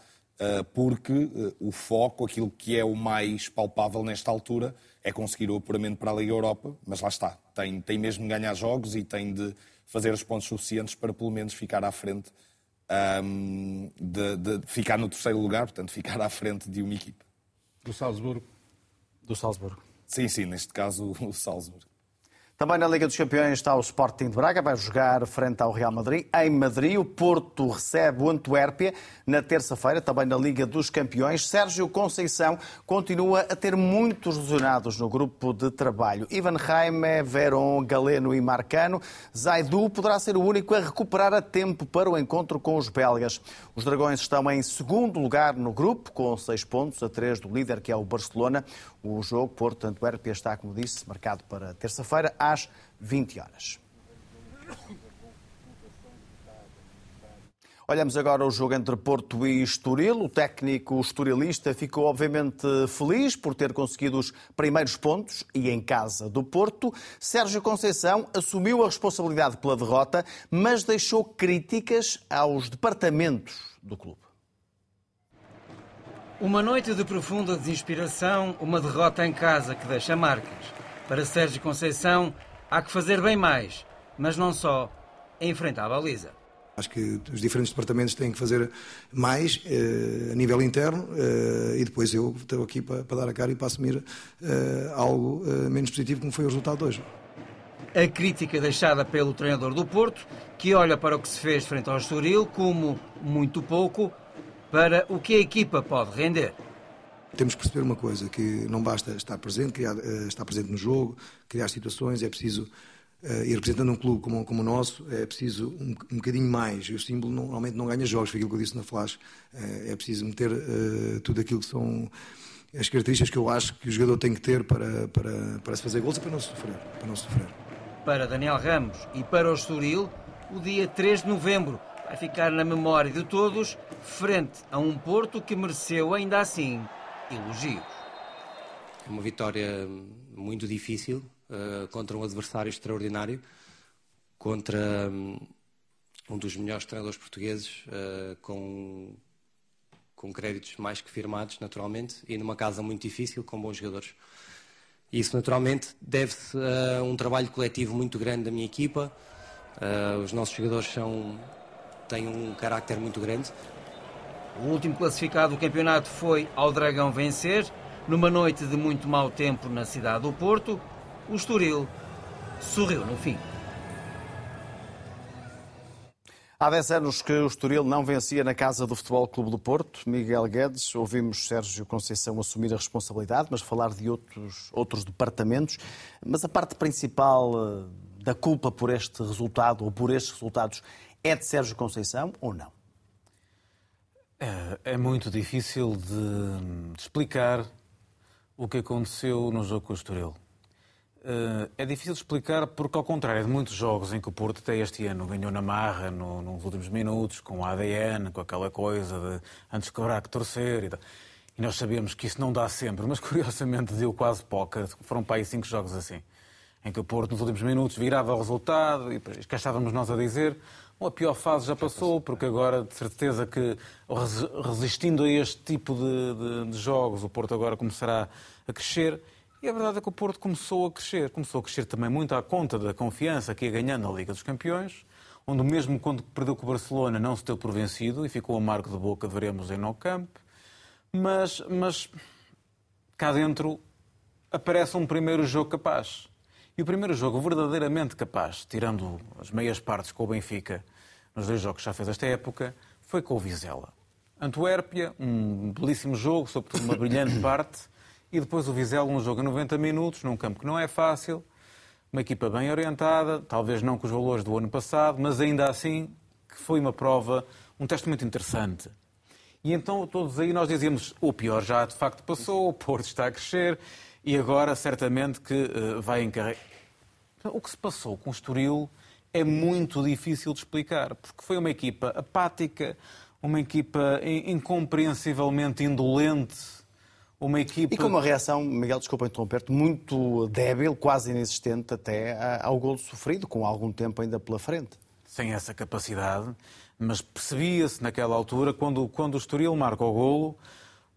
porque o foco, aquilo que é o mais palpável nesta altura, é conseguir o apuramento para a Liga Europa, mas lá está, tem, tem mesmo de ganhar jogos e tem de fazer os pontos suficientes para pelo menos ficar à frente, um, de, de, ficar no terceiro lugar, portanto, ficar à frente de uma equipa. Do Salzburgo. Do Salzburgo. Sim, sim, neste caso o Salzburgo. Também na Liga dos Campeões está o Sporting de Braga, vai jogar frente ao Real Madrid. Em Madrid, o Porto recebe o Antuérpia na terça-feira, também na Liga dos Campeões. Sérgio Conceição continua a ter muitos lesionados no grupo de trabalho. Ivan Jaime, Veron, Galeno e Marcano. Zaidu poderá ser o único a recuperar a tempo para o encontro com os belgas. Os Dragões estão em segundo lugar no grupo, com seis pontos, a três do líder, que é o Barcelona. O jogo Porto-Antuérpia está, como disse, marcado para terça-feira, às 20 horas. Olhamos agora o jogo entre Porto e Estoril. O técnico estorilista ficou obviamente feliz por ter conseguido os primeiros pontos e em casa do Porto. Sérgio Conceição assumiu a responsabilidade pela derrota, mas deixou críticas aos departamentos do clube. Uma noite de profunda desinspiração, uma derrota em casa que deixa marcas. Para Sérgio Conceição, há que fazer bem mais, mas não só, em frente à baliza. Acho que os diferentes departamentos têm que fazer mais eh, a nível interno eh, e depois eu estou aqui para, para, dar a cara e para assumir eh, algo eh, menos positivo como foi o resultado de hoje. A crítica deixada pelo treinador do Porto, que olha para o que se fez frente ao Estoril como muito pouco para o que a equipa pode render. Temos que perceber uma coisa, que não basta estar presente, criar, eh, estar presente no jogo, criar situações, é preciso, e representando um clube como, como o nosso, é preciso um, um bocadinho mais. E o símbolo normalmente não ganha jogos, foi aquilo que eu disse na Flash. Uh, é preciso meter uh, tudo aquilo que são as características que eu acho que o jogador tem que ter para, para, para se fazer gols e para não sofrer. Para, não sofrer. para Daniel Ramos e para o Estoril, o dia 3 de novembro vai ficar na memória de todos, frente a um Porto que mereceu ainda assim elogios. É uma vitória muito difícil uh, contra um adversário extraordinário, contra um, um dos melhores treinadores portugueses, uh, com, com créditos mais que firmados, naturalmente, e numa casa muito difícil, com bons jogadores. Isso, naturalmente, deve-se a um trabalho coletivo muito grande da minha equipa. Uh, os nossos jogadores são, têm um carácter muito grande o último classificado do campeonato foi ao Dragão vencer, numa noite de muito mau tempo na cidade do Porto. O Estoril sorriu no fim. Há 10 anos que o Estoril não vencia na casa do Futebol Clube do Porto. Miguel Guedes, ouvimos Sérgio Conceição assumir a responsabilidade, mas falar de outros, outros departamentos. Mas a parte principal eh, da culpa por este resultado ou por estes resultados é de Sérgio Conceição ou não? É, é muito difícil de, de, explicar o que aconteceu no jogo com o Estoril. Eh, é difícil de explicar porque, ao contrário de muitos jogos em que o Porto até este ano ganhou na marra, no, nos últimos minutos, com o ADN, com aquela coisa de antes de cobrar que torcer e tal. E nós sabemos que isso não dá sempre, mas (laughs) curiosamente deu quase pouca. Foram para aí cinco jogos assim. Em que o Porto, nos últimos minutos, virava o resultado e cá nós a dizer a pior fase já passou, porque agora, de certeza que, resistindo a este tipo de, de, de, jogos, o Porto agora começará a crescer. E a verdade é que o Porto começou a crescer. Começou a crescer também muito à conta da confiança que ia ganhando na Liga dos Campeões, onde mesmo quando perdeu com o Barcelona não se deu por vencido e ficou amargo de boca veremos em No Camp. Mas, mas cá dentro aparece um primeiro jogo capaz. E o primeiro jogo verdadeiramente capaz, tirando as meias partes com o Benfica, nos dois jogos que já fez esta época, foi com o Vizela. Antuérpia, um belíssimo jogo, sobretudo uma brilhante (coughs) parte, e depois o Vizela, um jogo a 90 minutos, num campo que não é fácil, uma equipa bem orientada, talvez não com os valores do ano passado, mas ainda assim que foi uma prova, um teste muito interessante. E então todos aí nós dizíamos, o pior já de facto passou, o Porto está a crescer, e agora certamente que uh, vai encarregar. O que se passou com o Estoril é muito difícil de explicar, porque foi uma equipa apática, uma equipa incompreensivelmente indolente, uma equipa... E com uma reação, Miguel, desculpa interromper-te, muito débil, quase inexistente até ao golo sofrido, com algum tempo ainda pela frente. Sem essa capacidade, mas percebia-se naquela altura, quando, quando o Estoril marca o golo,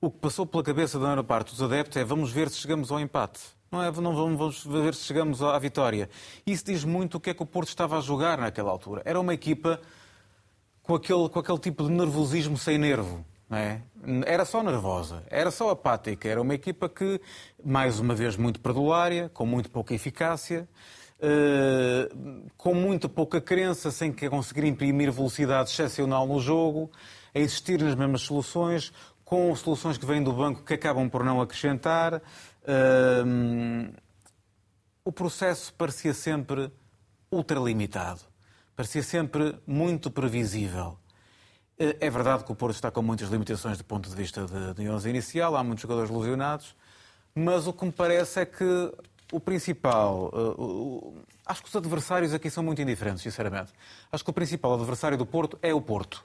o que passou pela cabeça da maior parte dos adeptos é vamos ver se chegamos ao empate. Não é? Não vamos ver se chegamos à vitória. Isso diz muito o que é que o Porto estava a jogar naquela altura. Era uma equipa com aquele, com aquele tipo de nervosismo sem nervo. É? Era só nervosa, era só apática. Era uma equipa que, mais uma vez, muito perdulária, com muito pouca eficácia, uh, com muito pouca crença, sem conseguir imprimir velocidade excepcional no jogo, a existir nas mesmas soluções, com soluções que vêm do banco que acabam por não acrescentar. Uh, o processo parecia sempre ultralimitado, parecia sempre muito previsível. É verdade que o Porto está com muitas limitações do ponto de vista de, de 11 inicial, há muitos jogadores lesionados, mas o que me parece é que o principal. Uh, uh, acho que os adversários aqui são muito indiferentes, sinceramente. Acho que o principal adversário do Porto é o Porto.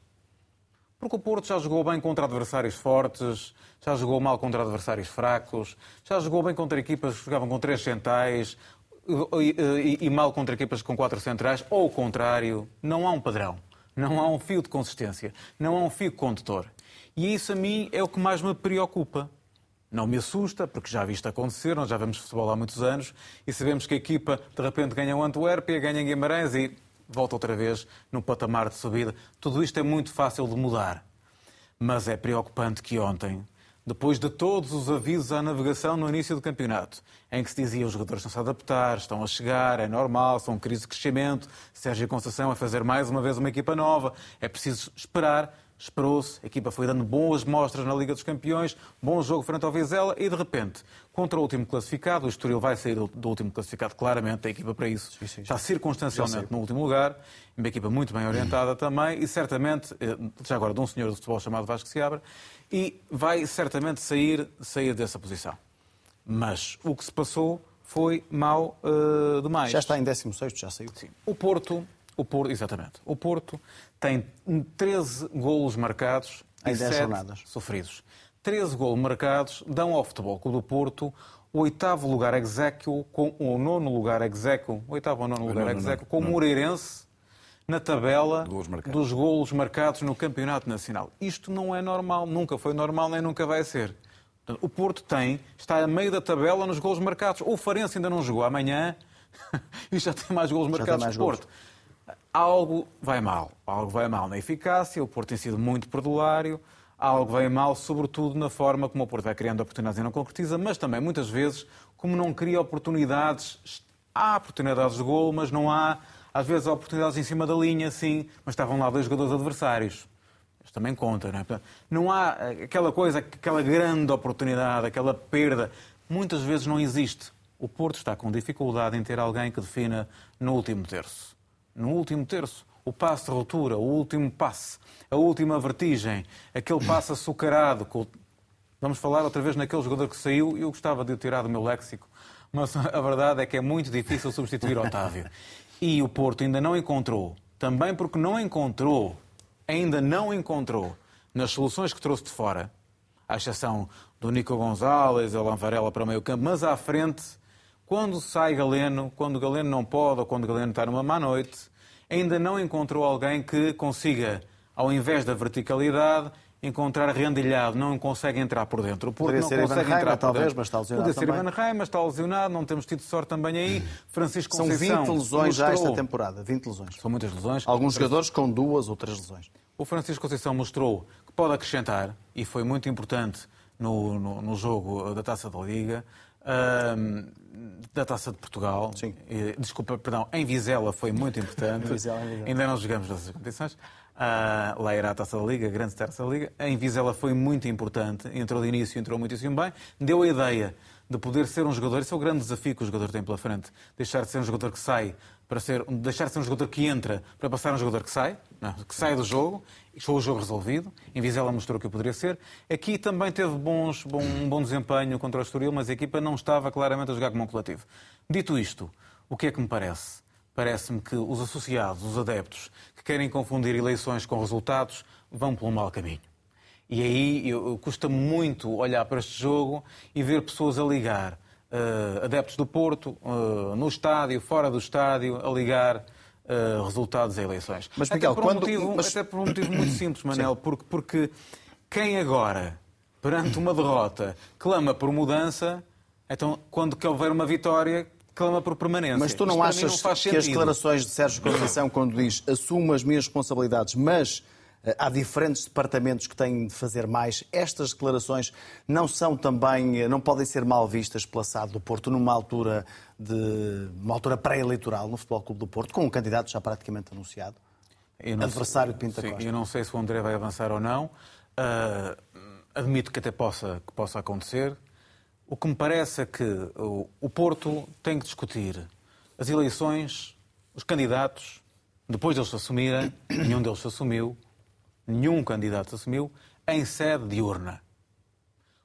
Porque o Porto já jogou bem contra adversários fortes, já jogou mal contra adversários fracos, já jogou bem contra equipas que jogavam com três centrais e, e, e mal contra equipas com quatro centrais, ou o contrário. Não há um padrão, não há um fio de consistência, não há um fio condutor. E isso a mim é o que mais me preocupa. Não me assusta, porque já vi acontecer, nós já vemos futebol há muitos anos e sabemos que a equipa de repente ganha o Antuérpia, ganha Guimarães e volta outra vez no patamar de subida. Tudo isto é muito fácil de mudar. Mas é preocupante que ontem, depois de todos os avisos à navegação no início do campeonato, em que se dizia os jogadores estão-se a adaptar, estão a chegar, é normal, são crise de crescimento, Sérgio Conceição a fazer mais uma vez uma equipa nova, é preciso esperar, esperou-se, a equipa foi dando boas mostras na Liga dos Campeões, bom jogo frente ao Vizela e de repente, contra o último classificado, o Estoril vai sair do último classificado, claramente, a equipa para isso sim, sim, está circunstancialmente no último lugar, uma equipa muito bem orientada (clears throat) também e certamente, eh, já agora de um senhor do futebol chamado Vasco Seabra, e vai certamente sair, sair dessa posição. Mas o que se passou foi mal uh, demais. Já está em 16, já saiu. Sim. O Porto o Porto, exatamente. O Porto tem 13 golos marcados em e 10 7 jornadas. sofridos. 13 golos marcados dão ao Futebol Clube do Porto o oitavo lugar exequo, com o nono lugar exequo, o oitavo ou nono lugar exequo, com o Moreirense na tabela dos golos marcados no Campeonato Nacional. Isto não é normal, nunca foi normal nem nunca vai ser. O Porto tem, está a meio da tabela nos golos marcados. O Farense ainda não jogou amanhã (laughs) e já tem mais golos marcados que o Porto. Golos algo vai mal. Algo vai mal na eficácia, o Porto tem sido muito perdulário, algo vai mal, sobretudo na forma como o Porto vai criando oportunidades e não concretiza, mas também, muitas vezes, como não cria oportunidades. Há oportunidades de gol, mas não há, às vezes, oportunidades em cima da linha, sim, mas estavam lá dois jogadores adversários. Isto também conta, não é? Não há aquela coisa, aquela grande oportunidade, aquela perda. Muitas vezes não existe. O Porto está com dificuldade em ter alguém que defina no último terço no último terço. O passe de ruptura, o último passe, a última vertigem, aquele passe açucarado. Com... Vamos falar outra vez naquele jogador que saiu eu gostava de o tirar do meu léxico, mas (laughs) a verdade é que é muito difícil substituir Otávio. E o Porto ainda não encontrou, também porque não encontrou, ainda não encontrou, nas soluções que trouxe de fora, à exceção do Nico Gonzalez, Alan Varela para o meio campo, mas à frente, quando sai Galeno, quando Galeno não pode ou quando Galeno está numa má noite, ainda não encontrou alguém que consiga, ao invés da verticalidade, encontrar rendilhado, não consegue entrar por dentro. O Porto Poderia não ser consegue Ivan entrar por talvez, dentro. mas está lesionado Podia ser. Ivan mas está lesionado, não temos tido sorte também aí. Francisco São Conceição 20 lesões já esta mostrou- temporada. 20 lesões. São muitas lesões. Alguns jogadores com duas ou três lesões. O Francisco Conceição mostrou que pode acrescentar, e foi muito importante no, no, no jogo da Taça da Liga, ahm, da Taça de Portugal. Sim. desculpa, perdão, em Vizela foi muito importante. (laughs) Em Vizela, em Vizela. Ainda não jogamos nessas competições. Ah, lá era a Taça da Liga, a grande Taça da Liga. Em Vizela foi muito importante. Entrou de início, entrou muitíssimo bem. Deu a ideia de poder ser um jogador. Esse é o grande desafio que o jogador tem pela frente. Deixar de ser um jogador que sai para ser, deixar de ser um jogador que entra para passar um jogador que sai, não, que sai do jogo, foi o jogo resolvido. Em Vizela mostrou que o poderia ser. Aqui também teve bons, bom, um bom desempenho contra o Estoril, mas a equipa não estava claramente a jogar como um coletivo. Dito isto, o que é que me parece? Parece-me que os associados, os adeptos, que querem confundir eleições com resultados, vão pelo mau caminho. E aí custa muito olhar para este jogo e ver pessoas a ligar, uh, adeptos do Porto, uh, no estádio, fora do estádio, a ligar uh, resultados a eleições. Mas, Miguel, até, por um quando... motivo, Mas... até por um motivo muito simples, Manel, porque, porque quem agora, perante uma derrota, clama por mudança, então quando quer houver uma vitória, clama por permanência. Mas tu não Isto achas não que as declarações de Sérgio Conceição, quando diz assumo as minhas responsabilidades, mas há diferentes departamentos que têm de fazer mais. Estas declarações não são também, eh, não podem ser mal vistas pela SAD do Porto numa altura de uma altura pré-eleitoral no Futebol Clube do Porto, com um candidato já praticamente anunciado, adversário de Pinta sim, Costa. Eu não sei se o André vai avançar ou não. Uh, admito que até possa, que possa acontecer. O que me parece é que o, o Porto tem que discutir as eleições, os candidatos, depois deles se assumirem, nenhum deles se assumiu, nenhum candidato assumiu, em sede de urna.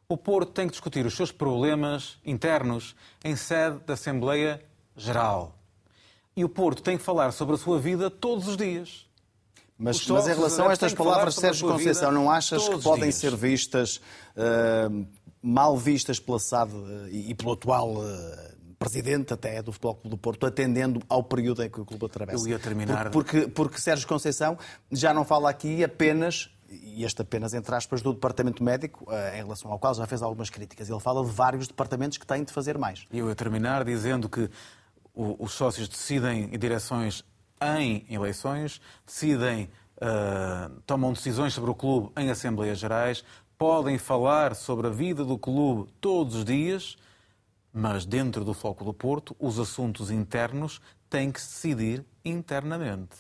O Porto tem que discutir os seus problemas internos em sede da Assembleia Geral. E o Porto tem que falar sobre a sua vida todos os dias. Mas, mas, em relação a estas palavras de Sérgio Conceição, não achas que podem dias. ser vistas, uh, mal vistas pela SAD uh, e pelo atual uh, presidente até do Futebol Clube do Porto, atendendo ao período em que o clube atravessa? Eu ia terminar. Porque, porque, porque Sérgio Conceição já não fala aqui apenas e este apenas entre aspas, do Departamento Médico, em relação ao qual já fez algumas críticas. Ele fala de vários departamentos que têm de fazer mais. Eu ia terminar dizendo que os sócios decidem em direções em eleições, decidem, uh, tomam decisões sobre o clube em Assembleias Gerais, podem falar sobre a vida do clube todos os dias, mas dentro do foco do Porto, os assuntos internos têm que se decidir internamente.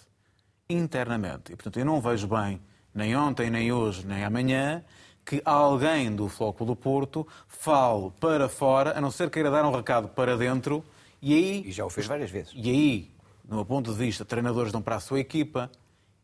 Internamente. E, portanto, eu não vejo bem, nem ontem, nem hoje, nem amanhã, que alguém do Foco do Porto fale para fora, a não ser queira dar um recado para dentro, e aí... E já o fez várias vezes. E aí, do meu ponto de vista, treinadores dão para a sua equipa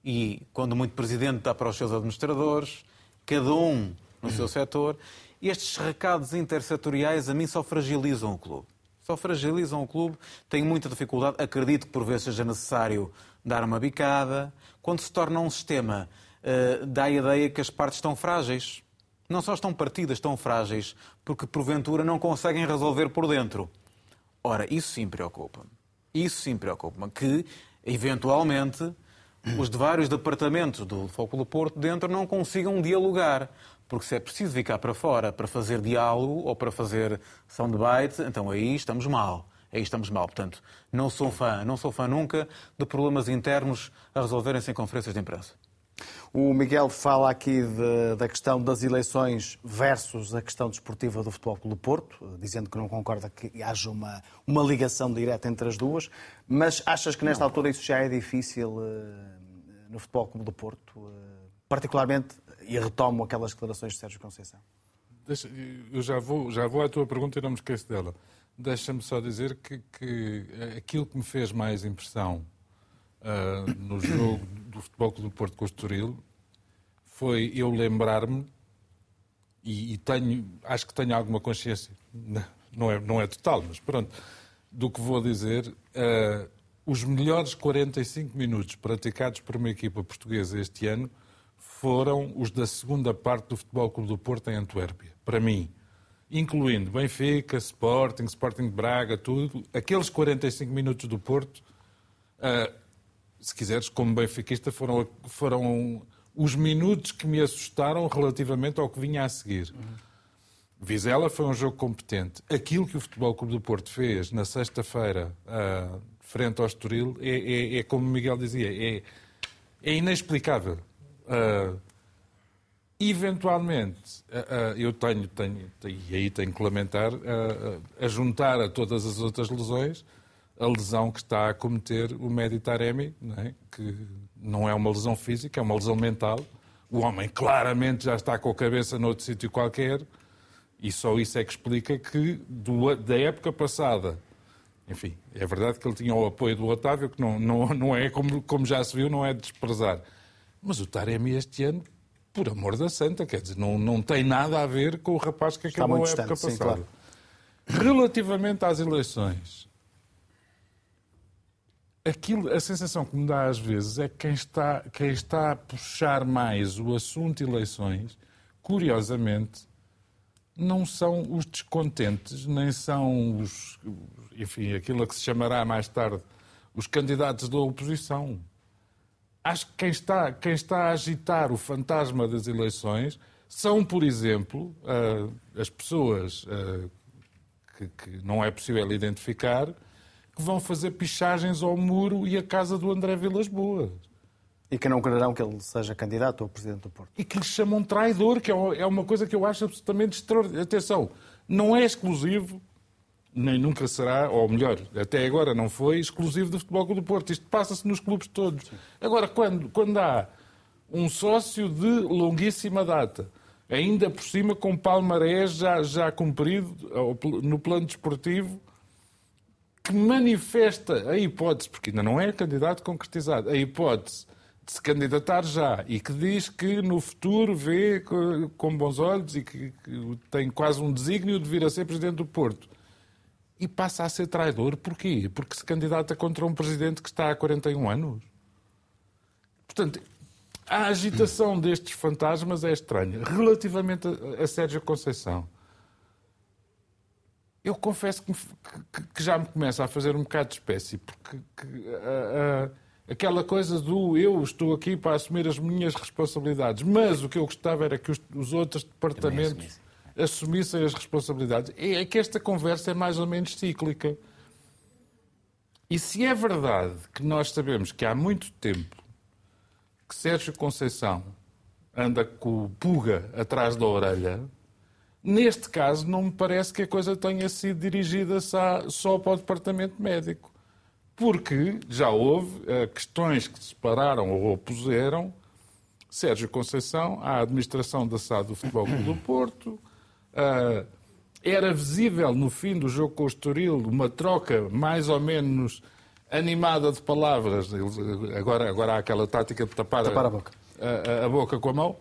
e, quando muito presidente, dá para os seus administradores, cada um no seu setor. Estes recados intersetoriais, a mim, só fragilizam o clube. Só fragilizam o clube. Tenho muita dificuldade. Acredito que, por vezes, seja necessário dar uma bicada. Quando se torna um sistema, uh, dá a ideia que as partes estão frágeis. Não só estão partidas, estão frágeis, porque, porventura, não conseguem resolver por dentro. Ora, isso sim preocupa-me. Isso sim preocupa-me, que, eventualmente, os de vários departamentos do Foco do Porto dentro não consigam dialogar. Porque se é preciso ficar para fora para fazer diálogo ou para fazer soundbite, então aí estamos mal. Aí estamos mal. Portanto, não sou fã, não sou fã nunca de problemas internos a resolverem-se em conferências de imprensa. O Miguel fala aqui de, da questão das eleições versus a questão desportiva do Futebol Clube do Porto, dizendo que não concorda que haja uma, uma ligação direta entre as duas, mas achas que nesta não. altura isso já é difícil uh, no Futebol Clube do Porto, uh, particularmente, e retomo aquelas declarações de Sérgio Conceição? Deixa, eu já vou, já vou à tua pergunta e não me esqueço dela. Deixa-me só dizer que, que aquilo que me fez mais impressão uh, no jogo do Futebol Clube do Porto com o Estoril foi eu lembrar-me e, e, tenho, acho que tenho alguma consciência, não é, não é total, mas pronto, do que vou dizer. Uh, os melhores 45 minutos praticados por uma equipa portuguesa este ano foram os da segunda parte do Futebol Clube do Porto em Antuérpia, para mim. Incluindo Benfica, Sporting, Sporting de Braga, tudo. Aqueles 45 minutos do Porto, uh, se quiseres, como benfiquista, foram, foram os minutos que me assustaram relativamente ao que vinha a seguir. Vizela foi um jogo competente. Aquilo que o Futebol Clube do Porto fez na sexta-feira, uh, frente ao Estoril, é, é, é, como Miguel dizia, é, é inexplicável. Uh, eventualmente, uh, eu tenho, tenho, e aí tenho que lamentar, a juntar a todas as outras lesões, a lesão que está a cometer o Medi Taremi, é? que não é uma lesão física, é uma lesão mental. O homem claramente já está com a cabeça noutro sítio qualquer e só isso é que explica que do, da época passada, enfim, é verdade que ele tinha o apoio do Otávio, que não, não, não é, como, como já se viu, não é de desprezar. Mas o Taremi este ano, por amor da santa, quer dizer, não, não tem nada a ver com o rapaz que acabou a época distante, passada. Sim, claro. Relativamente às eleições, aquilo, a sensação que me dá às vezes é que quem está, quem está a puxar mais o assunto eleições, curiosamente, não são os descontentes, nem são os, enfim, aquilo a que se chamará mais tarde os candidatos da oposição. Acho que quem está, quem está a agitar o fantasma das eleições são, por exemplo, uh, as pessoas uh, que, que não é possível identificar, que vão fazer pichagens ao muro e à casa do André Vilas Boas. E que não quererão que ele seja candidato ao Presidente do Porto. E que lhe chamam traidor, que é, é uma coisa que eu acho absolutamente extraordinária. Atenção, não é exclusivo, nem nunca será, ou melhor, até agora não foi, exclusivo do Futebol Clube do Porto. Isto passa-se nos clubes todos. Agora, quando, quando há um sócio de longuíssima data, ainda por cima com palmarés já, já cumprido no plano desportivo, que manifesta a hipótese, porque ainda não é candidato concretizado, a hipótese de se candidatar já e que diz que no futuro vê com bons olhos e que, tem quase um desígnio de vir a ser presidente do Porto. E passa a ser traidor. Porquê? Porque se candidata contra um presidente que está há 41 anos. Portanto, a agitação destes fantasmas é estranha. Relativamente a, a Sérgio Conceição, eu confesso que, que, que, já me começa a fazer um bocado de espécie, porque que, a, a, aquela coisa do eu estou aqui para assumir as minhas responsabilidades, mas o que eu gostava era que os, os outros departamentos assumissem as responsabilidades. É, é que esta conversa é mais ou menos cíclica. E se é verdade que nós sabemos que há muito tempo que Sérgio Conceição anda com o pulga atrás da orelha, Neste caso, não me parece que a coisa tenha sido dirigida só para o departamento médico. Porque já houve uh, questões que separaram ou opuseram Sérgio Conceição à administração da SAD do Futebol Clube do Porto. Uh, era visível no fim do jogo com o Estoril uma troca mais ou menos animada de palavras. Agora, agora há aquela tática de tapar, tapar a, boca. A, a, a boca com a mão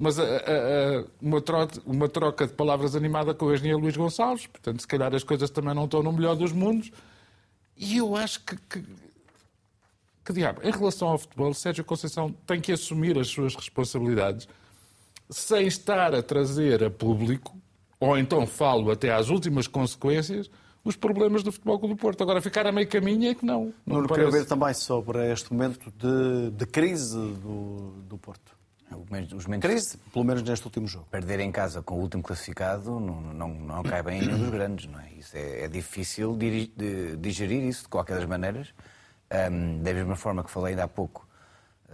mas a, a, a, uma, troca, uma, troca, de palavras animada com o engenheiro Luís Gonçalves, portanto, se calhar as coisas também não estão no melhor dos mundos. E eu acho que, que, que diabo, em relação ao futebol, Sérgio Conceição tem que assumir as suas responsabilidades sem estar a trazer a público, ou então falo até às últimas consequências, os problemas do Futebol Clube do Porto. Agora, ficar a meio caminho é que não. Não, não quero ver também sobre este momento de, de crise do, do Porto. Os momentos Crise, pelo menos neste último jogo. Perder em casa com o último classificado não, não, não cai bem em nenhum dos grandes, não é? Isso é, é difícil de, de, digerir isso, de qualquer das maneiras. Um, da mesma forma que falei ainda há pouco,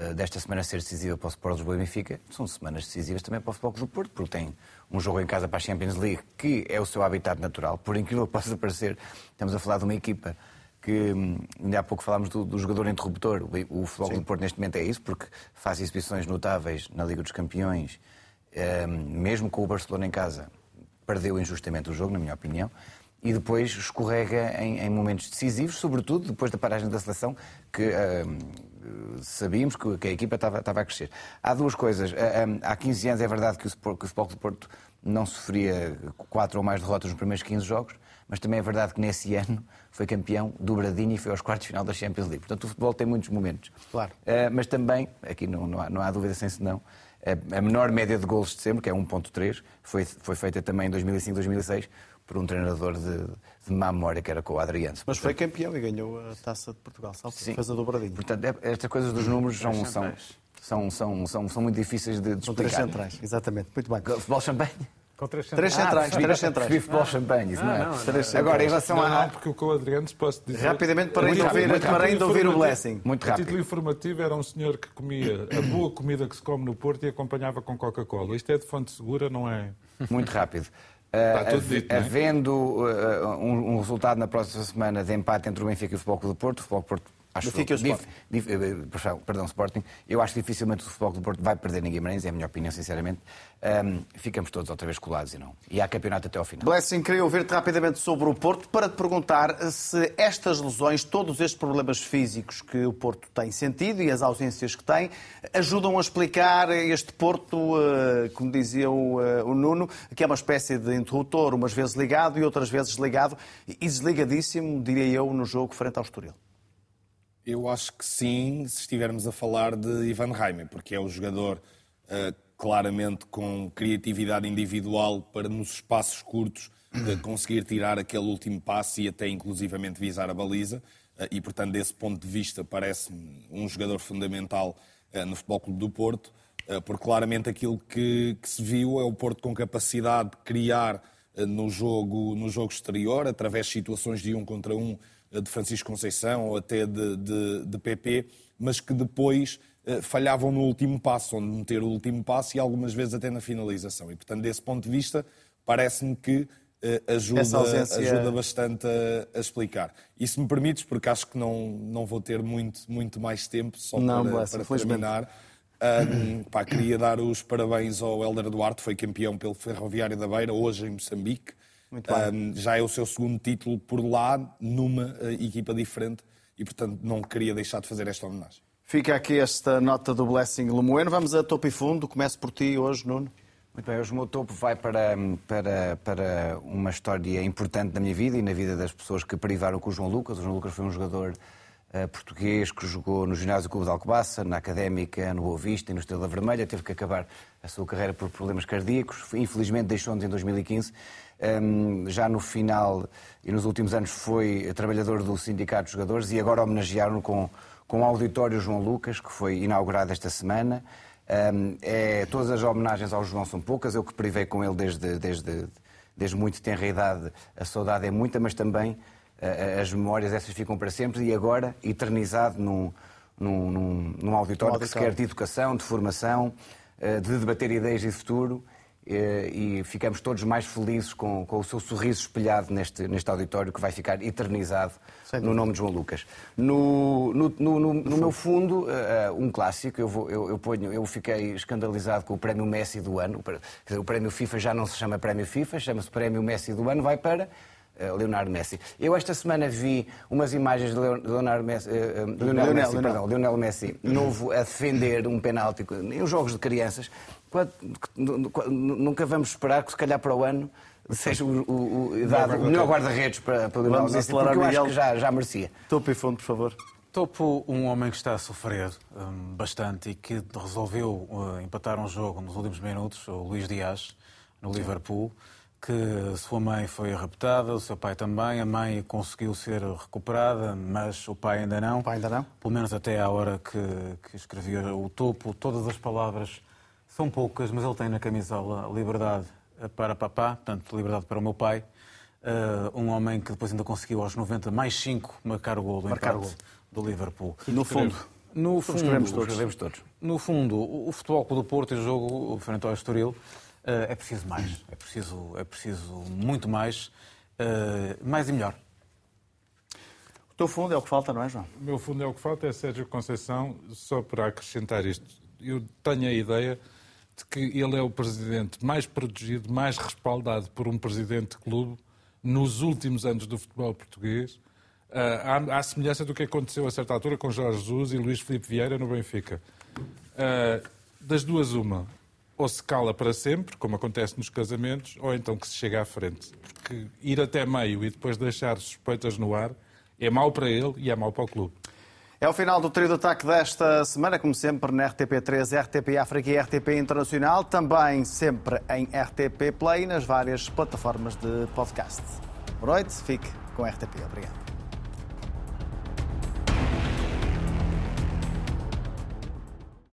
uh, desta semana ser decisiva para o Sport Lisboa e Benfica, são semanas decisivas também para o Futebol do Porto, porque tem um jogo em casa para a Champions League, que é o seu habitat natural. Por incrível que (laughs) possa parecer, estamos a falar de uma equipa que hum, ainda há pouco falámos do, do jogador interruptor. O, o Futebol do Porto neste momento é isso, porque faz exibições notáveis na Liga dos Campeões, um, mesmo com o Barcelona em casa. Perdeu injustamente o jogo, na minha opinião, e depois escorrega em, em momentos decisivos, sobretudo depois da paragem da seleção, que um, sabíamos que, que, a equipa estava, estava, a crescer. Há duas coisas. Há 15 anos é verdade que o, que o Futebol do Porto não sofria quatro ou mais derrotas nos primeiros 15 jogos, mas também é verdade que nesse ano foi campeão dobradinho e foi aos quartos de final da Champions League. Portanto, o futebol tem muitos momentos. Claro. Uh, mas também, aqui não, não, há, não há dúvida sem senão, a menor média de golos de sempre, que é 1.3, foi, foi feita também em 2005, 2006 por um treinador de, de má memória, que era com o Adriano. Mas foi campeão e ganhou a Taça de Portugal, salvo Sim. fez a dobradinha. Portanto, é, estas coisas dos números são, são, são, são, são, são muito difíceis de, de explicar. São três centrais, exatamente. Muito bem. Futebol champanhe? Com três centrais. Três centrais. Ah, três centrais. Vive futebol champanhe, isso não, é? Não, não, Agora, em relação a. Não, porque o Adriano posso dizer. Rapidamente, para ainda ouvir, para ouvir o Blessing. Muito rápido. O título informativo era um senhor que comia a boa comida que se come no Porto e acompanhava com Coca-Cola. Isto é de fonte segura, não é? Muito rápido. Uh, dito, é? havendo uh, um, um, resultado na próxima semana de empate entre o Benfica e o Futebol Clube do Porto, o Futebol Porto Acho Benfica e o Sporting. Dif, dif, eh, perdão, Sporting. Eu acho que dificilmente o Futebol do Porto vai perder em Guimarães, é a minha opinião, sinceramente. Um, ficamos todos outra vez colados e não. E há campeonato até ao final. Blessing, queria ouvir-te rapidamente sobre o Porto para te perguntar se estas lesões, todos estes problemas físicos que o Porto tem sentido e as ausências que tem, ajudam a explicar este Porto, eh, como dizia o, eh, o Nuno, que é uma espécie de interruptor, umas vezes ligado e outras vezes ligado e desligadíssimo, diria eu, no jogo frente ao Estoril. Eu acho que sim, se estivermos a falar de Ivan Reimer, porque é o jogador uh, claramente com criatividade individual para nos espaços curtos uh, (clears throat) conseguir tirar aquele último passe e até inclusivamente visar a baliza. Uh, e, portanto, desse ponto de vista, parece-me um jogador fundamental no Futebol Clube do Porto, porque claramente aquilo que, que se viu é o Porto com capacidade de criar no jogo, no jogo exterior, através de situações de um contra um de Francisco Conceição ou até de, de, de PP, mas que depois eh, falhavam no último passo, onde meter o último passo e algumas vezes até na finalização. E, portanto, desse ponto de vista, parece-me que eh, ajuda, ausência... ajuda bastante a, a, explicar. E se me permites, porque acho que não, não vou ter muito, muito mais tempo só não, para, para terminar, um, (coughs) pá, queria dar os parabéns ao Helder Duarte, foi campeão pelo Ferroviário da Beira, hoje em Moçambique. Um, já é o seu segundo título por lá, numa uh, equipa diferente, e portanto não queria deixar de fazer esta homenagem. Fica aqui esta nota do Blessing Lemoeno. Vamos a topo e fundo. Começo por ti hoje, Nuno. Muito bem, hoje o meu topo vai para, para, para uma história importante na minha vida e na vida das pessoas que privaram com o João Lucas. O João Lucas foi um jogador uh, português que jogou no Ginásio Clube de Alcobaça, na Académica, no Boa Vista e no Estrela Vermelha. Teve que acabar a sua carreira por problemas cardíacos. Infelizmente deixou-nos em 2015 um, já no final e nos últimos anos foi trabalhador do Sindicato de Jogadores e agora homenagearam com, com o Auditório João Lucas, que foi inaugurado esta semana. É, todas as homenagens ao João são poucas, eu que privei com ele desde, desde, desde muito tenra idade, a saudade é muita, mas também as memórias essas ficam para sempre e agora eternizado num, num, num, num auditório, que se quer de educação, de formação, uh, de debater ideias e futuro eh, e ficamos todos mais felizes com, com, o seu sorriso espelhado neste, neste auditório que vai ficar eternizado no nome de João Lucas. No, no, no, no, no meu fundo, uh, um clássico, eu, vou, eu, eu, ponho, eu fiquei escandalizado com o prémio Messi do ano. O prémio FIFA já não se chama prémio FIFA, chama-se prémio Messi do ano, vai para Leonardo Messi. Eu esta semana vi umas imagens de Leonardo Messi, uh, Lionel, Lionel, Messi, Lionel. Perdão, Lionel Messi, novo a defender um penalti em jogos de crianças nunca vamos esperar que, se calhar, para o ano seja o, o, o, dado, o melhor guarda-redes para, para Lionel Messi, porque eu acho que já, já merecia. Topo e fundo, por favor. Topo, um homem que está a sofrer um, bastante e que resolveu uh, empatar um jogo nos últimos minutos, o Luís Dias, no Liverpool, que sua mãe foi raptada, o seu pai também, a mãe conseguiu ser recuperada, mas o pai ainda não. O pai ainda não? Pelo menos até à hora que, que escrevia o topo, todas as palavras são poucas, mas ele tem na camisola liberdade para papá, portanto, liberdade para o meu pai. Uh, um homem que depois ainda conseguiu aos 90 mais 5 marcar o gol do marcar empate do Liverpool. E no fundo, no fundo, escrevemos todos. todos. No fundo, o futebol do Porto e o jogo frente ao Estoril é preciso mais, é preciso, é preciso muito mais, uh, mais e melhor. O teu fundo é o que falta, não é, João? O meu fundo é o que falta, é Sérgio Conceição, só para acrescentar isto. Eu tenho a ideia de que ele é o presidente mais protegido, mais respaldado por um presidente de clube nos últimos anos do futebol português, uh, à, à, semelhança do que aconteceu a certa altura com Jorge Jesus e Luís Filipe Vieira no Benfica. Uh, das duas, uma, ou se cala para sempre, como acontece nos casamentos, ou então que se chega à frente. Porque ir até meio e depois deixar suspeitas no ar é mau para ele e é mau para o clube. É o final do trio de ataque desta semana, como sempre, na RTP3, RTP África e RTP Internacional, também sempre em RTP Play nas várias plataformas de podcast. Boa noite, fique com RTP. Obrigado.